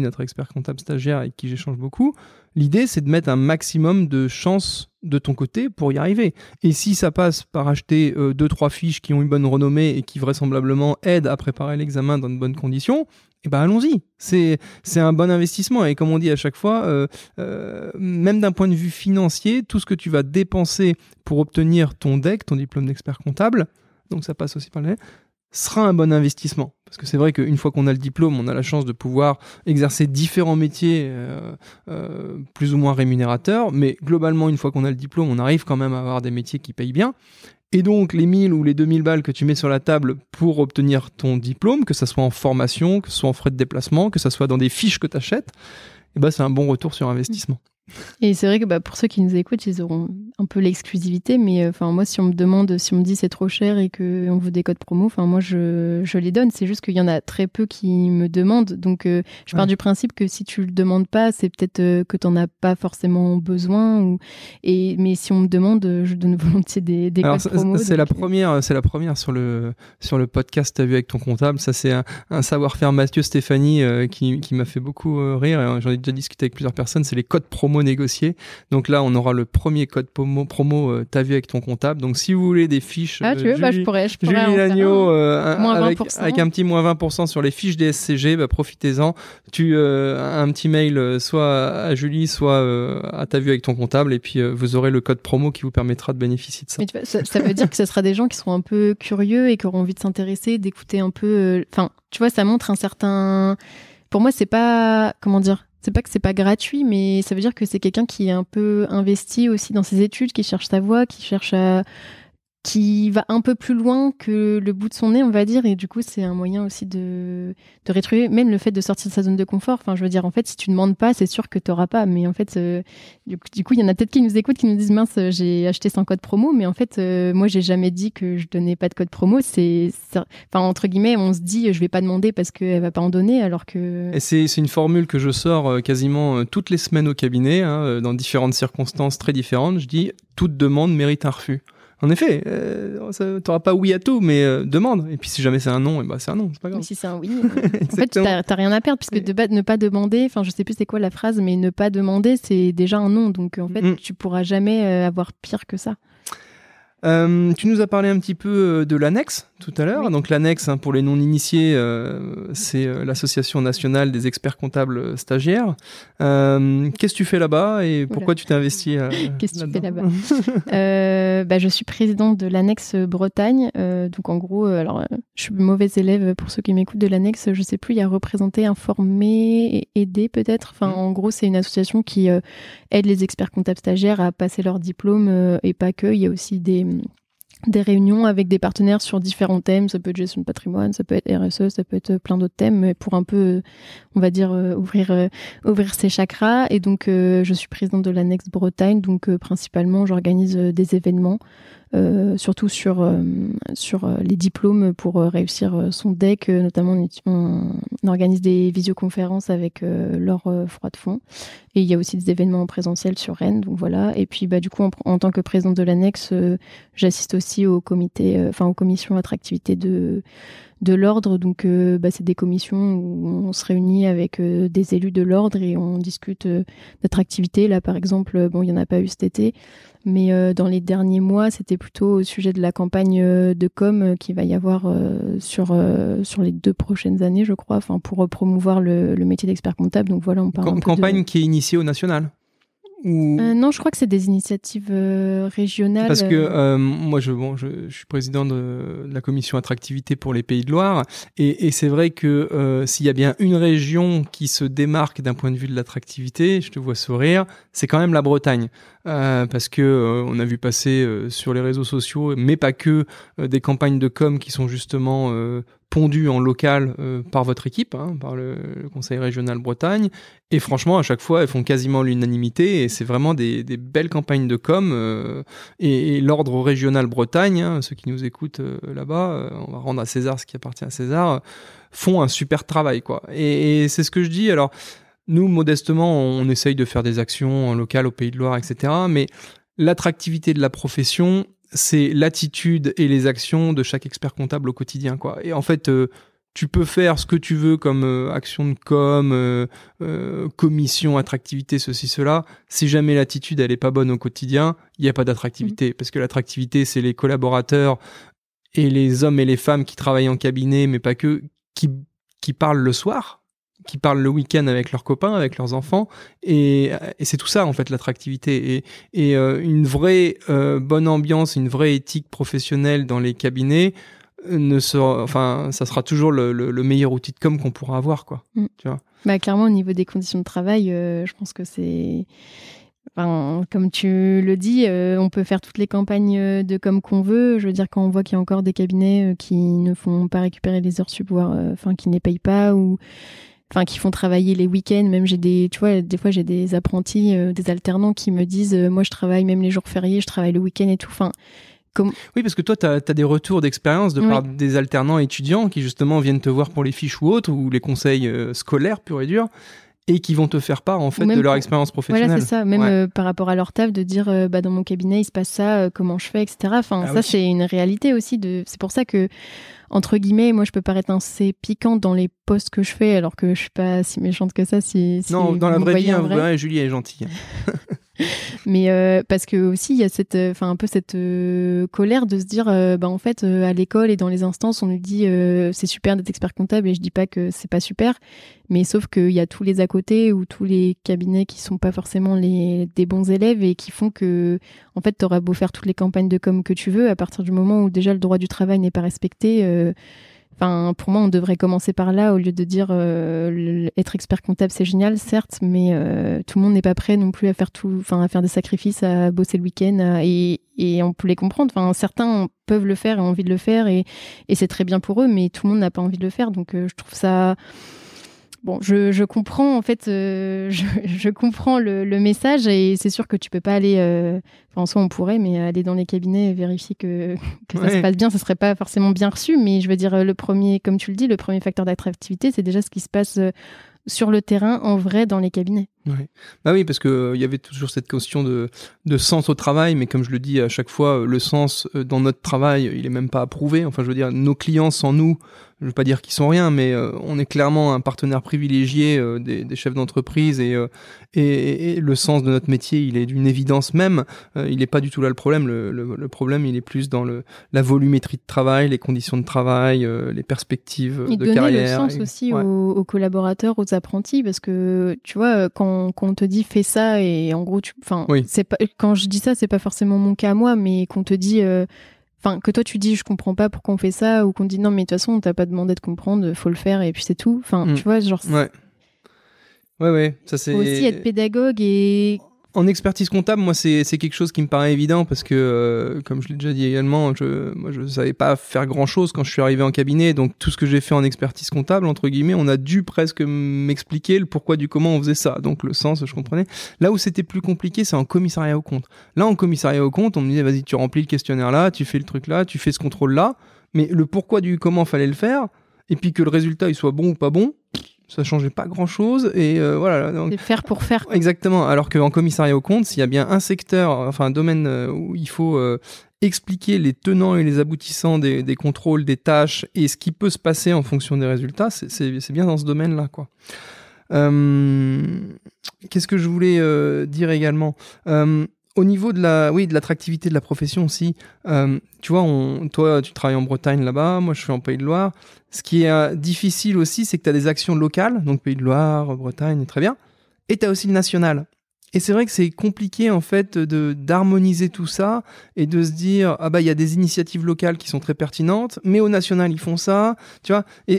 notre expert comptable stagiaire avec qui j'échange beaucoup L'idée, c'est de mettre un maximum de chances de ton côté pour y arriver. Et si ça passe par acheter euh, deux trois fiches qui ont une bonne renommée et qui vraisemblablement aident à préparer l'examen dans de bonnes conditions, eh ben allons-y. C'est c'est un bon investissement et comme on dit à chaque fois, euh, euh, même d'un point de vue financier, tout ce que tu vas dépenser pour obtenir ton DEC, ton diplôme d'expert comptable, donc ça passe aussi par là, sera un bon investissement. Parce que c'est vrai qu'une fois qu'on a le diplôme, on a la chance de pouvoir exercer différents métiers euh, euh, plus ou moins rémunérateurs, mais globalement, une fois qu'on a le diplôme, on arrive quand même à avoir des métiers qui payent bien. Et donc, les 1000 ou les 2000 balles que tu mets sur la table pour obtenir ton diplôme, que ce soit en formation, que ce soit en frais de déplacement, que ce soit dans des fiches que tu achètes, eh ben, c'est un bon retour sur investissement. Et c'est vrai que bah, pour ceux qui nous écoutent, ils auront un peu l'exclusivité. Mais euh, enfin, moi, si on me demande, si on me dit c'est trop cher et qu'on veut des codes promo, enfin, moi, je, je, les donne. C'est juste qu'il y en a très peu qui me demandent. Donc, euh, je pars du principe que si tu le demandes pas, c'est peut-être euh, que tu n'en as pas forcément besoin. Ou... Et, mais si on me demande, je donne volontiers des, des codes promo. C'est la première, c'est la première sur le sur le podcast. T'as vu avec ton comptable. Ça, c'est un, savoir-faire Mathieu Stéphanie qui, qui m'a fait beaucoup rire. J'en ai déjà discuté avec plusieurs personnes. C'est les codes promo négocier. Donc là, on aura le premier code promo, promo euh, t'as vu avec ton comptable. Donc si vous voulez des fiches, ah, tu veux, bah, je pourrais, je pourrais Julie euh, avec, avec, un petit moins 20% sur les fiches des SCG, bah, profitez-en. Tu euh, un petit mail soit à Julie, soit à t'as vu avec ton comptable, et puis vous aurez le code promo qui vous permettra de bénéficier de ça. Ça, ça, veut dire que ce sera des gens qui seront un peu curieux et qui auront envie de s'intéresser, d'écouter un peu. Enfin, tu vois, ça montre un certain. Pour moi, c'est pas comment dire c'est pas que c'est pas gratuit, mais ça veut dire que c'est quelqu'un qui est un peu investi aussi dans ses études, qui cherche sa voie, qui cherche à, qui va un peu plus loin que le bout de son nez, on va dire, et du coup, c'est un moyen aussi de, de même le fait de sortir de sa zone de confort. Enfin, je veux dire, en fait, si tu ne demandes pas, c'est sûr que tu n'auras pas. Mais en fait, euh, du, coup, il y en a peut-être qui nous écoutent, qui nous disent, mince, j'ai acheté sans code promo, mais en fait, euh, moi, j'ai jamais dit que je donnais pas de code promo. C'est, enfin, entre guillemets, on se dit, je vais pas demander parce qu'elle va pas en donner, alors que. C'est, une formule que je sors euh, quasiment toutes les semaines au cabinet, hein, dans différentes circonstances très différentes. Je dis, toute demande mérite un refus. En effet, tu n'auras pas oui à tout, mais demande. Et puis si jamais c'est un non, et bah, c'est un non, c'est pas grave. Mais si c'est un oui, en fait, tu n'as rien à perdre, puisque de ne pas demander, enfin je sais plus c'est quoi la phrase, mais ne pas demander, c'est déjà un non. Donc en fait, mm. tu pourras jamais avoir pire que ça. Euh, tu nous as parlé un petit peu euh, de l'annexe tout à l'heure. Donc l'annexe, hein, pour les non-initiés, euh, c'est l'Association nationale des experts comptables stagiaires. Qu'est-ce que tu fais là-bas et pourquoi tu t'es investi Qu'est-ce que tu fais là-bas? Bah, Je suis présidente de l'annexe Bretagne. donc en gros, alors je suis mauvaise élève pour ceux qui m'écoutent de l'annexe. Je sais plus, il y a représenté, informé et aidé peut-être? Enfin, mmh. en gros, c'est une association qui aide les experts comptables stagiaires à passer leur diplôme et pas que. Il y a aussi des des réunions avec des partenaires sur différents thèmes. Ça peut être gestion de patrimoine, ça peut être RSE, ça peut être plein d'autres thèmes, mais pour un peu, on va dire, euh, ouvrir, euh, ouvrir ses chakras. Et donc, euh, je suis présidente de l'annexe Bretagne, donc principalement, j'organise des événements euh, surtout sur, euh, sur euh, les diplômes pour réussir son deck. notamment, on, organise des visioconférences avec Laure Froid de Fond. Et il y a aussi des événements en présentiel sur Rennes. Donc voilà. Et puis, bah, du coup, en, tant que présidente de l'annexe, j'assiste aussi au comité, enfin aux commissions attractivité de de l'ordre. Donc, bah, c'est des commissions où on se réunit avec des élus de l'ordre et on discute d'attractivité. Là, par exemple, bon, il n'y en a pas eu cet été, mais euh, dans les derniers mois, c'était plutôt au sujet de la campagne euh, de com euh, qui va y avoir sur, sur les deux prochaines années, je crois, enfin, pour promouvoir le, métier d'expert comptable. Donc voilà, on parle. campagne qui est initiée au national euh, non, je crois que c'est des initiatives euh, régionales. Parce que euh, moi, je, bon, je, suis président de, la commission attractivité pour les Pays de Loire, et, c'est vrai que s'il y a bien une région qui se démarque d'un point de vue de l'attractivité, je te vois sourire, c'est quand même la Bretagne, parce que on a vu passer sur les réseaux sociaux, mais pas que, des campagnes de com qui sont justement pondu en local euh, par votre équipe, hein, par le, Conseil régional Bretagne. Et franchement, à chaque fois, elles font quasiment l'unanimité et c'est vraiment des, belles campagnes de com. Euh, et, l'ordre régional Bretagne, hein, ceux qui nous écoutent euh, là-bas, on va rendre à César ce qui appartient à César, font un super travail. quoi. Et, et c'est ce que je dis. Alors, nous, modestement, on essaye de faire des actions en local au Pays de Loire, etc. Mais l'attractivité de la profession, c'est l'attitude et les actions de chaque expert comptable au quotidien. Quoi. Et en fait, euh, tu peux faire ce que tu veux comme euh, action de com, euh, commission, attractivité, ceci, cela. Si jamais l'attitude, elle est pas bonne au quotidien, il n'y a pas d'attractivité. Mmh. Parce que l'attractivité, c'est les collaborateurs et les hommes et les femmes qui travaillent en cabinet, mais pas que, qui, qui parlent le soir qui parlent le week-end avec leurs copains, avec leurs enfants, et, et c'est tout ça en fait l'attractivité et, et euh, une vraie euh, bonne ambiance, une vraie éthique professionnelle dans les cabinets euh, ne sera, enfin, ça sera toujours le, le, meilleur outil de com qu'on pourra avoir, quoi. Mm. Tu vois bah, clairement, au niveau des conditions de travail, je pense que c'est Enfin, comme tu le dis, on peut faire toutes les campagnes de com qu'on veut. Je veux dire, quand on voit qu'il y a encore des cabinets qui ne font pas récupérer les heures sub, enfin, qui ne les payent pas, ou enfin qui font travailler les week-ends. Même j'ai des, tu vois, des fois j'ai des apprentis, euh, des alternants qui me disent, euh, moi je travaille même les jours fériés, je travaille le week-end et tout. Enfin, comme... Oui, parce que toi, tu as, des retours d'expérience de part des alternants étudiants qui justement viennent te voir pour les fiches ou autres, ou les conseils euh, scolaires purs et durs et qui vont te faire part en fait de leur expérience professionnelle. Voilà, c'est ça. Même par rapport à leur taf, de dire bah, dans mon cabinet il se passe ça, comment je fais, etc. Enfin, ah ça c'est une réalité aussi. De... C'est pour ça que entre guillemets, moi je peux paraître assez piquante dans les posts que je fais, alors que je suis pas si méchante que ça. Si, non, dans la vraie vie, hein, Julie est gentille. Mais euh, parce que aussi il y a cette, euh, enfin un peu cette euh, colère de se dire, bah en fait à l'école et dans les instances on nous dit c'est super d'être expert comptable et je dis pas que c'est pas super, mais sauf qu'il y a tous les à côté ou tous les cabinets qui sont pas forcément les des bons élèves et qui font que en fait t'auras beau faire toutes les campagnes de com que tu veux, à partir du moment où déjà le droit du travail n'est pas respecté Enfin, pour moi, on devrait commencer par là au lieu de dire euh, être expert comptable, c'est génial, certes, mais euh, tout le monde n'est pas prêt non plus à faire tout, enfin à faire des sacrifices, à bosser le week-end, et, on peut les comprendre. Enfin, certains peuvent le faire et ont envie de le faire, et, et c'est très bien pour eux, mais tout le monde n'a pas envie de le faire. Donc, euh, je trouve ça bon, je, je, comprends en fait, euh, je, je, comprends le, le, message et c'est sûr que tu peux pas aller, euh, enfin en soi on pourrait, mais aller dans les cabinets et vérifier que, que ça se passe bien, ça serait pas forcément bien reçu. Mais je veux dire, le premier, comme tu le dis, le premier facteur d'attractivité, c'est déjà ce qui se passe euh, sur le terrain en vrai dans les cabinets. Ouais. Bah oui, parce que il y avait toujours cette question de, de sens au travail, mais comme je le dis à chaque fois, le sens dans notre travail, il est même pas approuvé. Enfin, je veux dire, nos clients sans nous je veux pas dire qu'ils sont rien, mais euh, on est clairement un partenaire privilégié euh, des, des, chefs d'entreprise et, euh, et, et, le sens de notre métier, il est d'une évidence même. il n'est pas du tout là le problème. Le, le, le, problème, il est plus dans le, la volumétrie de travail, les conditions de travail, les perspectives et de donner carrière. le sens aussi aux, aux, collaborateurs, aux apprentis, parce que tu vois, quand, quand on te dit fais ça et en gros, tu, enfin, Oui. c'est pas quand je dis ça, c'est pas forcément mon cas à moi, mais qu'on te dit Enfin, que toi tu dis je comprends pas pourquoi on fait ça, ou qu'on dit non mais de toute façon on t'a pas demandé de comprendre, faut le faire et puis c'est tout. Enfin, Mm. tu vois, genre, Ouais. Ouais, ouais, ça c'est. faut aussi être pédagogue et En expertise comptable, moi, c'est quelque chose qui me paraît évident parce que, euh, comme je l'ai déjà dit également, je, moi, je savais pas faire grand chose quand je suis arrivé en cabinet. Donc, tout ce que j'ai fait en expertise comptable, entre guillemets, on a dû presque m'expliquer le pourquoi du comment on faisait ça. Donc, le sens, je comprenais. Là où c'était plus compliqué, c'est en commissariat au compte. Là, en commissariat au compte, on me disait, vas-y, tu remplis le questionnaire là, tu fais le truc là, tu fais ce contrôle là. Mais le pourquoi du comment fallait le faire, et puis que le résultat il soit bon ou pas bon, ça changeait pas grand chose. Et euh, voilà. Donc, faire pour faire. Exactement. Alors qu'en commissariat au compte, s'il y a bien un secteur, enfin un domaine euh, où il faut euh, expliquer les tenants et les aboutissants des, des, contrôles, des tâches et ce qui peut se passer en fonction des résultats, c'est bien dans ce domaine-là, quoi. Euh, Qu'est-ce que je voulais dire également? Au niveau de la, oui, de l'attractivité de la profession aussi, euh, tu vois, on, toi, tu travailles en Bretagne là-bas, moi, je suis en Pays de Loire. Ce qui est euh, difficile aussi, c'est que tu as des actions locales, donc Pays de Loire, Bretagne, très bien, et tu as aussi le national. Et c'est vrai que c'est compliqué en fait de d'harmoniser tout ça et de se dire ah bah il y a des initiatives locales qui sont très pertinentes, mais au national ils font ça, tu vois. Et,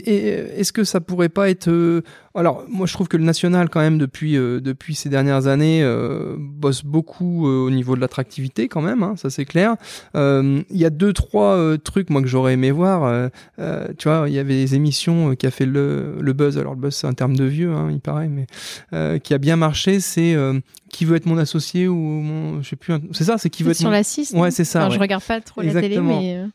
est-ce que ça pourrait pas être euh... alors moi je trouve que le national quand même depuis euh, depuis ces dernières années euh, bosse beaucoup euh, au niveau de l'attractivité quand même, hein, ça c'est clair. Il y a deux trois trucs moi que j'aurais aimé voir. tu vois il y avait des émissions qui a fait le, le buzz. Alors le buzz c'est un terme de vieux hein, il paraît, mais qui a bien marché c'est qui veut être mon associé ou mon je sais plus c'est ça c'est qui veut être sur mon... la 6 ouais c'est ça enfin, ouais. je regarde pas trop Exactement. la télé mais euh...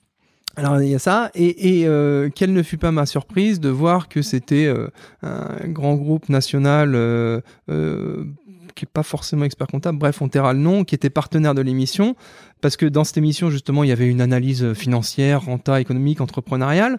alors il y a ça. Et, et euh, quelle ne fut pas ma surprise de voir que c'était euh, un grand groupe national euh, qui est pas forcément expert comptable. Bref on taira le nom qui était partenaire de l'émission. Parce que dans cette émission justement il y avait une analyse financière renta économique entrepreneuriale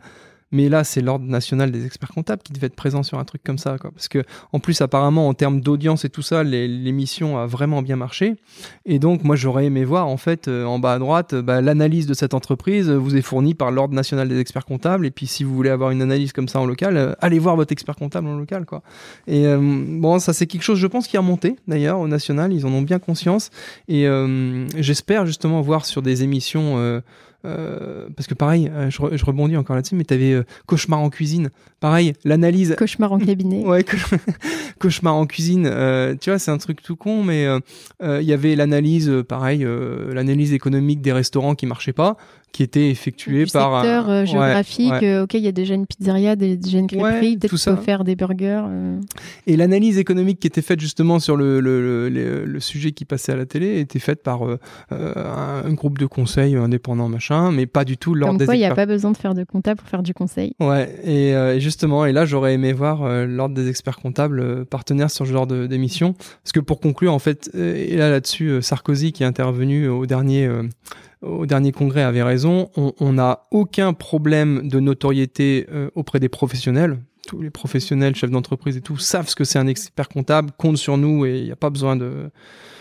mais là, c'est l'ordre national des experts comptables qui devait être présent sur un truc comme ça, quoi. Parce que, en plus, apparemment, en termes d'audience et tout ça, l'émission a vraiment bien marché. Et donc, moi, j'aurais aimé voir, en fait, euh, en bas à droite, bah, l'analyse de cette entreprise vous est fournie par l'ordre national des experts comptables. Et puis, si vous voulez avoir une analyse comme ça en local, euh, allez voir votre expert comptable en local, quoi. Et euh, bon, ça, c'est quelque chose, je pense, qui a remonté, d'ailleurs, au national. Ils en ont bien conscience. Et euh, j'espère justement voir sur des émissions. Euh, parce que pareil, euh, je, re, je, rebondis encore là-dessus, mais tu avais euh, Cauchemar en cuisine. Pareil, l'analyse. Cauchemar en cabinet. ouais, Cauchemar en cuisine. euh, tu vois, c'est un truc tout con, mais il y avait l'analyse, pareil, l'analyse économique des restaurants qui marchaient pas, qui était effectuée du par secteur un géographique. Ouais, ouais. ok, il y a déjà une pizzeria, déjà une crêperie, peut-être qu'il faut faire des burgers. euh. Et l'analyse économique qui était faite justement sur le, le, le, le, sujet qui passait à la télé était faite par euh, un, un, groupe de conseil indépendant, machin, mais pas du tout l'ordre Comme des quoi, il n'y a pas besoin de faire de comptable pour faire du conseil. Ouais, et euh, justement, et là, j'aurais aimé voir euh, l'ordre des experts comptables euh, partenaires sur ce genre d'émission. Parce que pour conclure, en fait, euh, et là, là-dessus, Sarkozy qui est intervenu au dernier euh, au dernier congrès avait raison, on n'a aucun problème de notoriété euh, auprès des professionnels. Tous les professionnels, chefs d'entreprise et tout, savent ce que c'est un expert comptable, comptent sur nous et il n'y a pas besoin de...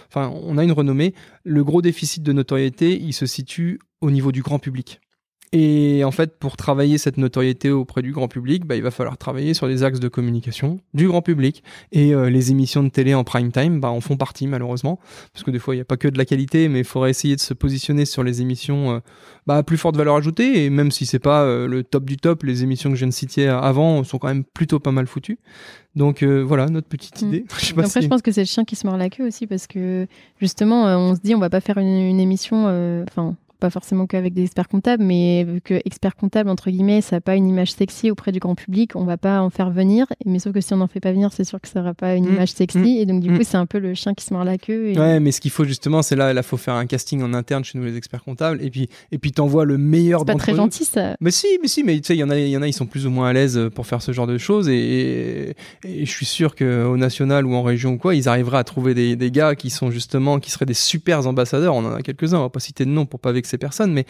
Enfin, on a une renommée. Le gros déficit de notoriété, il se situe au niveau du grand public. Et en fait, pour travailler cette notoriété auprès du grand public, bah, il va falloir travailler sur les axes de communication du grand public. Et euh, les émissions de télé en prime time bah, en font partie, malheureusement. Parce que des fois, il n'y a pas que de la qualité, mais il faudrait essayer de se positionner sur les émissions euh, bah, à plus forte valeur ajoutée. Et même si c'est pas euh, le top du top, les émissions que je viens de citer avant sont quand même plutôt pas mal foutues. Donc voilà notre petite idée. Mmh. Je Après, si... je pense que c'est le chien qui se mord la queue aussi, parce que justement, on se dit, on va pas faire une, une émission. Enfin pas forcément qu'avec des experts comptables, mais vu que expert comptable entre guillemets, ça n'a pas une image sexy auprès du grand public, on va pas en faire venir. Mais sauf que si on n'en fait pas venir, c'est sûr que ça n'aura pas une Mm. image sexy. Mm. Et donc du Mm. coup, c'est un peu le chien qui se mord la queue. Et... Ouais, mais ce qu'il faut justement, c'est là, il faut faire un casting en interne chez nous les experts comptables, et puis et puis t'envoies le meilleur C'est pas d'entre très eux. gentil ça. Mais si, mais si, mais tu sais, il y en a, y en a, ils sont plus ou moins à l'aise pour faire ce genre de choses, et, et, et je suis sûr qu'au national ou en région ou quoi, ils arriveraient à trouver des, des gars qui sont justement, qui seraient des super ambassadeurs. On en a quelques-uns, on va pas citer de nom pour pas vexer personne, mais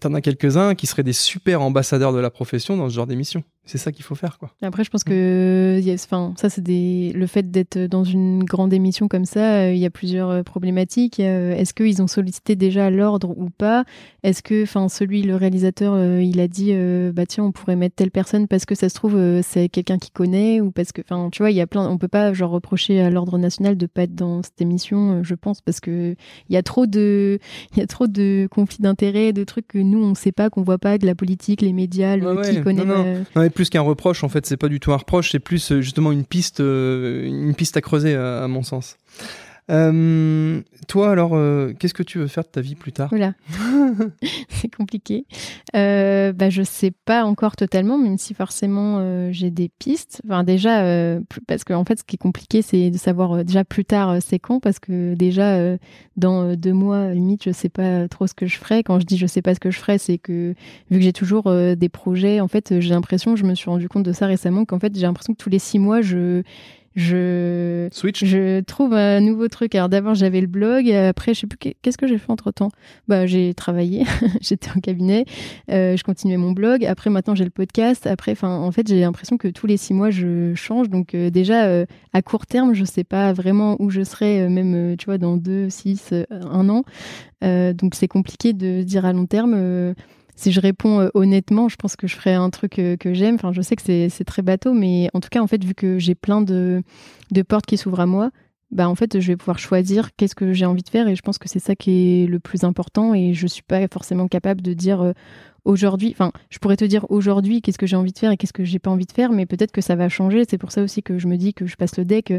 t'en as quelques-uns qui seraient des super ambassadeurs de la profession dans ce genre d'émission. C'est ça qu'il faut faire, quoi. Après, je pense que il y a- enfin, ça, c'est des... le fait d'être dans une grande émission comme ça, euh, il y a plusieurs euh, problématiques. Euh, Est-ce qu'ils ont sollicité déjà l'ordre ou pas? Est-ce que enfin, celui, le réalisateur, euh, il a dit bah tiens, on pourrait mettre telle personne parce que ça se trouve, c'est quelqu'un qui connaît ou parce que, enfin, tu vois, il y a plein. On peut pas genre reprocher à l'ordre national de pas être dans cette émission, je pense, parce que il y a trop de, il y a trop de conflits d'intérêts, de trucs que nous on sait pas, qu'on voit pas, que la politique, les médias, le Ouais, qui ouais. connaît. Non, non. Non, mais plus qu'un reproche, en fait, c'est pas du tout un reproche, c'est plus euh, justement une piste, euh, une piste à creuser, à, à mon sens. Euh, toi, alors, euh, qu'est-ce que tu veux faire de ta vie plus tard? Voilà. c'est compliqué. Euh, bah, je sais pas encore totalement, même si forcément j'ai des pistes. Enfin, déjà, parce qu'en fait, ce qui est compliqué, c'est de savoir déjà plus tard c'est quand, parce que déjà, dans deux mois, limite, je sais pas trop ce que je ferai. Quand je dis je sais pas ce que je ferai, c'est que vu que j'ai toujours des projets, en fait, j'ai l'impression, je me suis rendu compte de ça récemment, qu'en fait, j'ai l'impression que tous les six mois, je. Je, Switch je trouve un nouveau truc. Alors d'abord j'avais le blog, après je sais plus qu'est- qu'est-ce que j'ai fait entre temps. Bah j'ai travaillé, j'étais en cabinet, euh, je continuais mon blog. Après maintenant j'ai le podcast. Après, enfin en fait j'ai l'impression que tous les six mois je change. Donc euh, déjà euh, à court terme je sais pas vraiment où je serai, euh, même euh, tu vois dans deux, six, euh, un an. Euh, donc c'est compliqué de dire à long terme. Si je réponds euh, honnêtement, je pense que je ferai un truc euh, que j'aime. Je sais que c'est très bateau, mais en tout cas, en fait, vu que j'ai plein de, portes qui s'ouvrent à moi, bah en fait, je vais pouvoir choisir qu'est-ce que j'ai envie de faire. Et je pense que c'est ça qui est le plus important. Et je suis pas forcément capable de dire euh, aujourd'hui. Enfin, je pourrais te dire aujourd'hui qu'est-ce que j'ai envie de faire et qu'est-ce que j'ai pas envie de faire, mais peut-être que ça va changer. C'est pour ça aussi que je me dis que je passe le deck.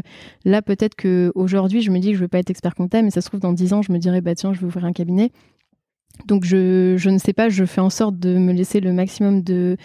Là, peut-être que aujourd'hui, je me dis que je veux pas être expert comptable, mais ça se trouve dans dix ans, je me dirais bah tiens, je vais ouvrir un cabinet. Donc je, je ne sais pas, je fais en sorte de me laisser le maximum de,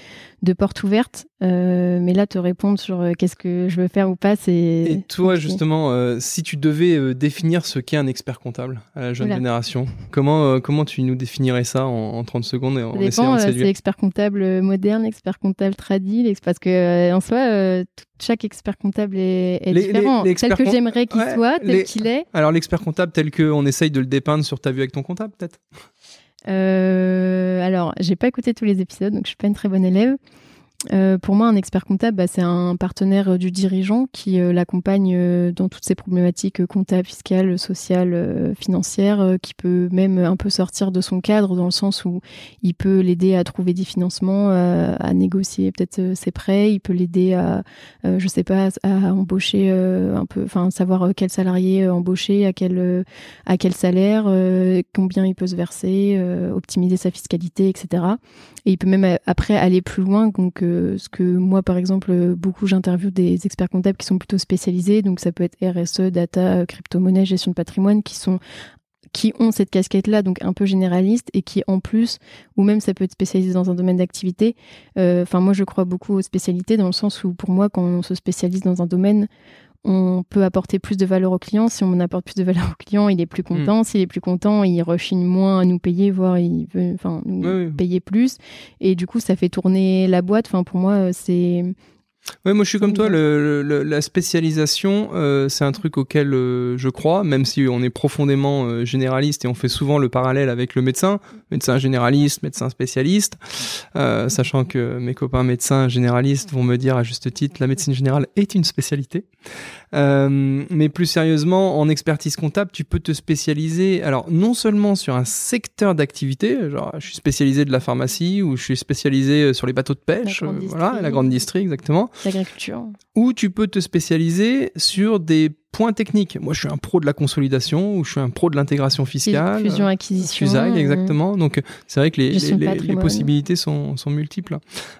de portes ouvertes. Euh, mais là, te répondre sur euh, qu'est-ce que je veux faire ou pas, c'est... Et toi, compliqué. justement, euh, si tu devais euh, définir ce qu'est un expert comptable à la jeune Oula. génération, comment, euh, comment tu nous définirais ça en, en 30 secondes et en Ça essayant dépend, de euh, c'est séduire expert comptable moderne, expert comptable tradi, l'ex- parce que en soi, chaque expert comptable est, est Les- les- différent. les tel experts que j'aimerais qu'il Ouais, soit, tel les- qu'il est. Alors, l'expert comptable tel qu'on essaye de le dépeindre sur ta vue avec ton comptable, peut-être? Euh, alors, j'ai pas écouté tous les épisodes, donc je suis pas une très bonne élève. Euh, pour moi, un expert comptable, bah, c'est un partenaire euh, du dirigeant qui euh, l'accompagne dans toutes ces problématiques comptables, fiscales, sociales, financières, qui peut même un peu sortir de son cadre dans le sens où il peut l'aider à trouver des financements, à négocier peut-être ses prêts, il peut l'aider à, je sais pas, à embaucher un peu, enfin savoir quel salarié embaucher, à quel à quel salaire, combien il peut se verser, optimiser sa fiscalité, etc. Et il peut même après aller plus loin. Donc, euh, ce que moi, par exemple, euh, beaucoup j'interviewe des experts comptables qui sont plutôt spécialisés. Donc, ça peut être RSE, data, euh, crypto-monnaie, gestion de patrimoine, qui sont qui ont cette casquette-là, donc un peu généraliste, et qui en plus, ou même ça peut être spécialisé dans un domaine d'activité. Enfin, moi, je crois beaucoup aux spécialités dans le sens où, pour moi, quand on se spécialise dans un domaine, on peut apporter plus de valeur au client. Si on apporte plus de valeur au client, il est plus content. S'il est plus content, il rechigne moins à nous payer, voire il veut enfin, nous Oui, oui. payer plus. Et du coup, ça fait tourner la boîte. Enfin, pour moi, c'est. Ouais, moi je suis comme toi, le, le- la spécialisation, euh, c'est un truc auquel euh, je crois, même si on est profondément euh, généraliste et on fait souvent le parallèle avec le médecin, médecin généraliste, médecin spécialiste, sachant que mes copains médecins généralistes vont me dire à juste titre, la médecine générale est une spécialité. Mais plus sérieusement, en expertise comptable, tu peux te spécialiser, alors non seulement sur un secteur d'activité, genre je suis spécialisé de la pharmacie ou je suis spécialisé sur les bateaux de pêche, La grande voilà, la grande distrie exactement l'agriculture. ou tu peux te spécialiser sur des points techniques. Moi, je suis un pro de la consolidation ou je suis un pro de l'intégration fiscale. Fusion, acquisition. FUSAG, euh, exactement. Donc, c'est vrai que les, les- les- les patrimoine. possibilités sont, sont multiples.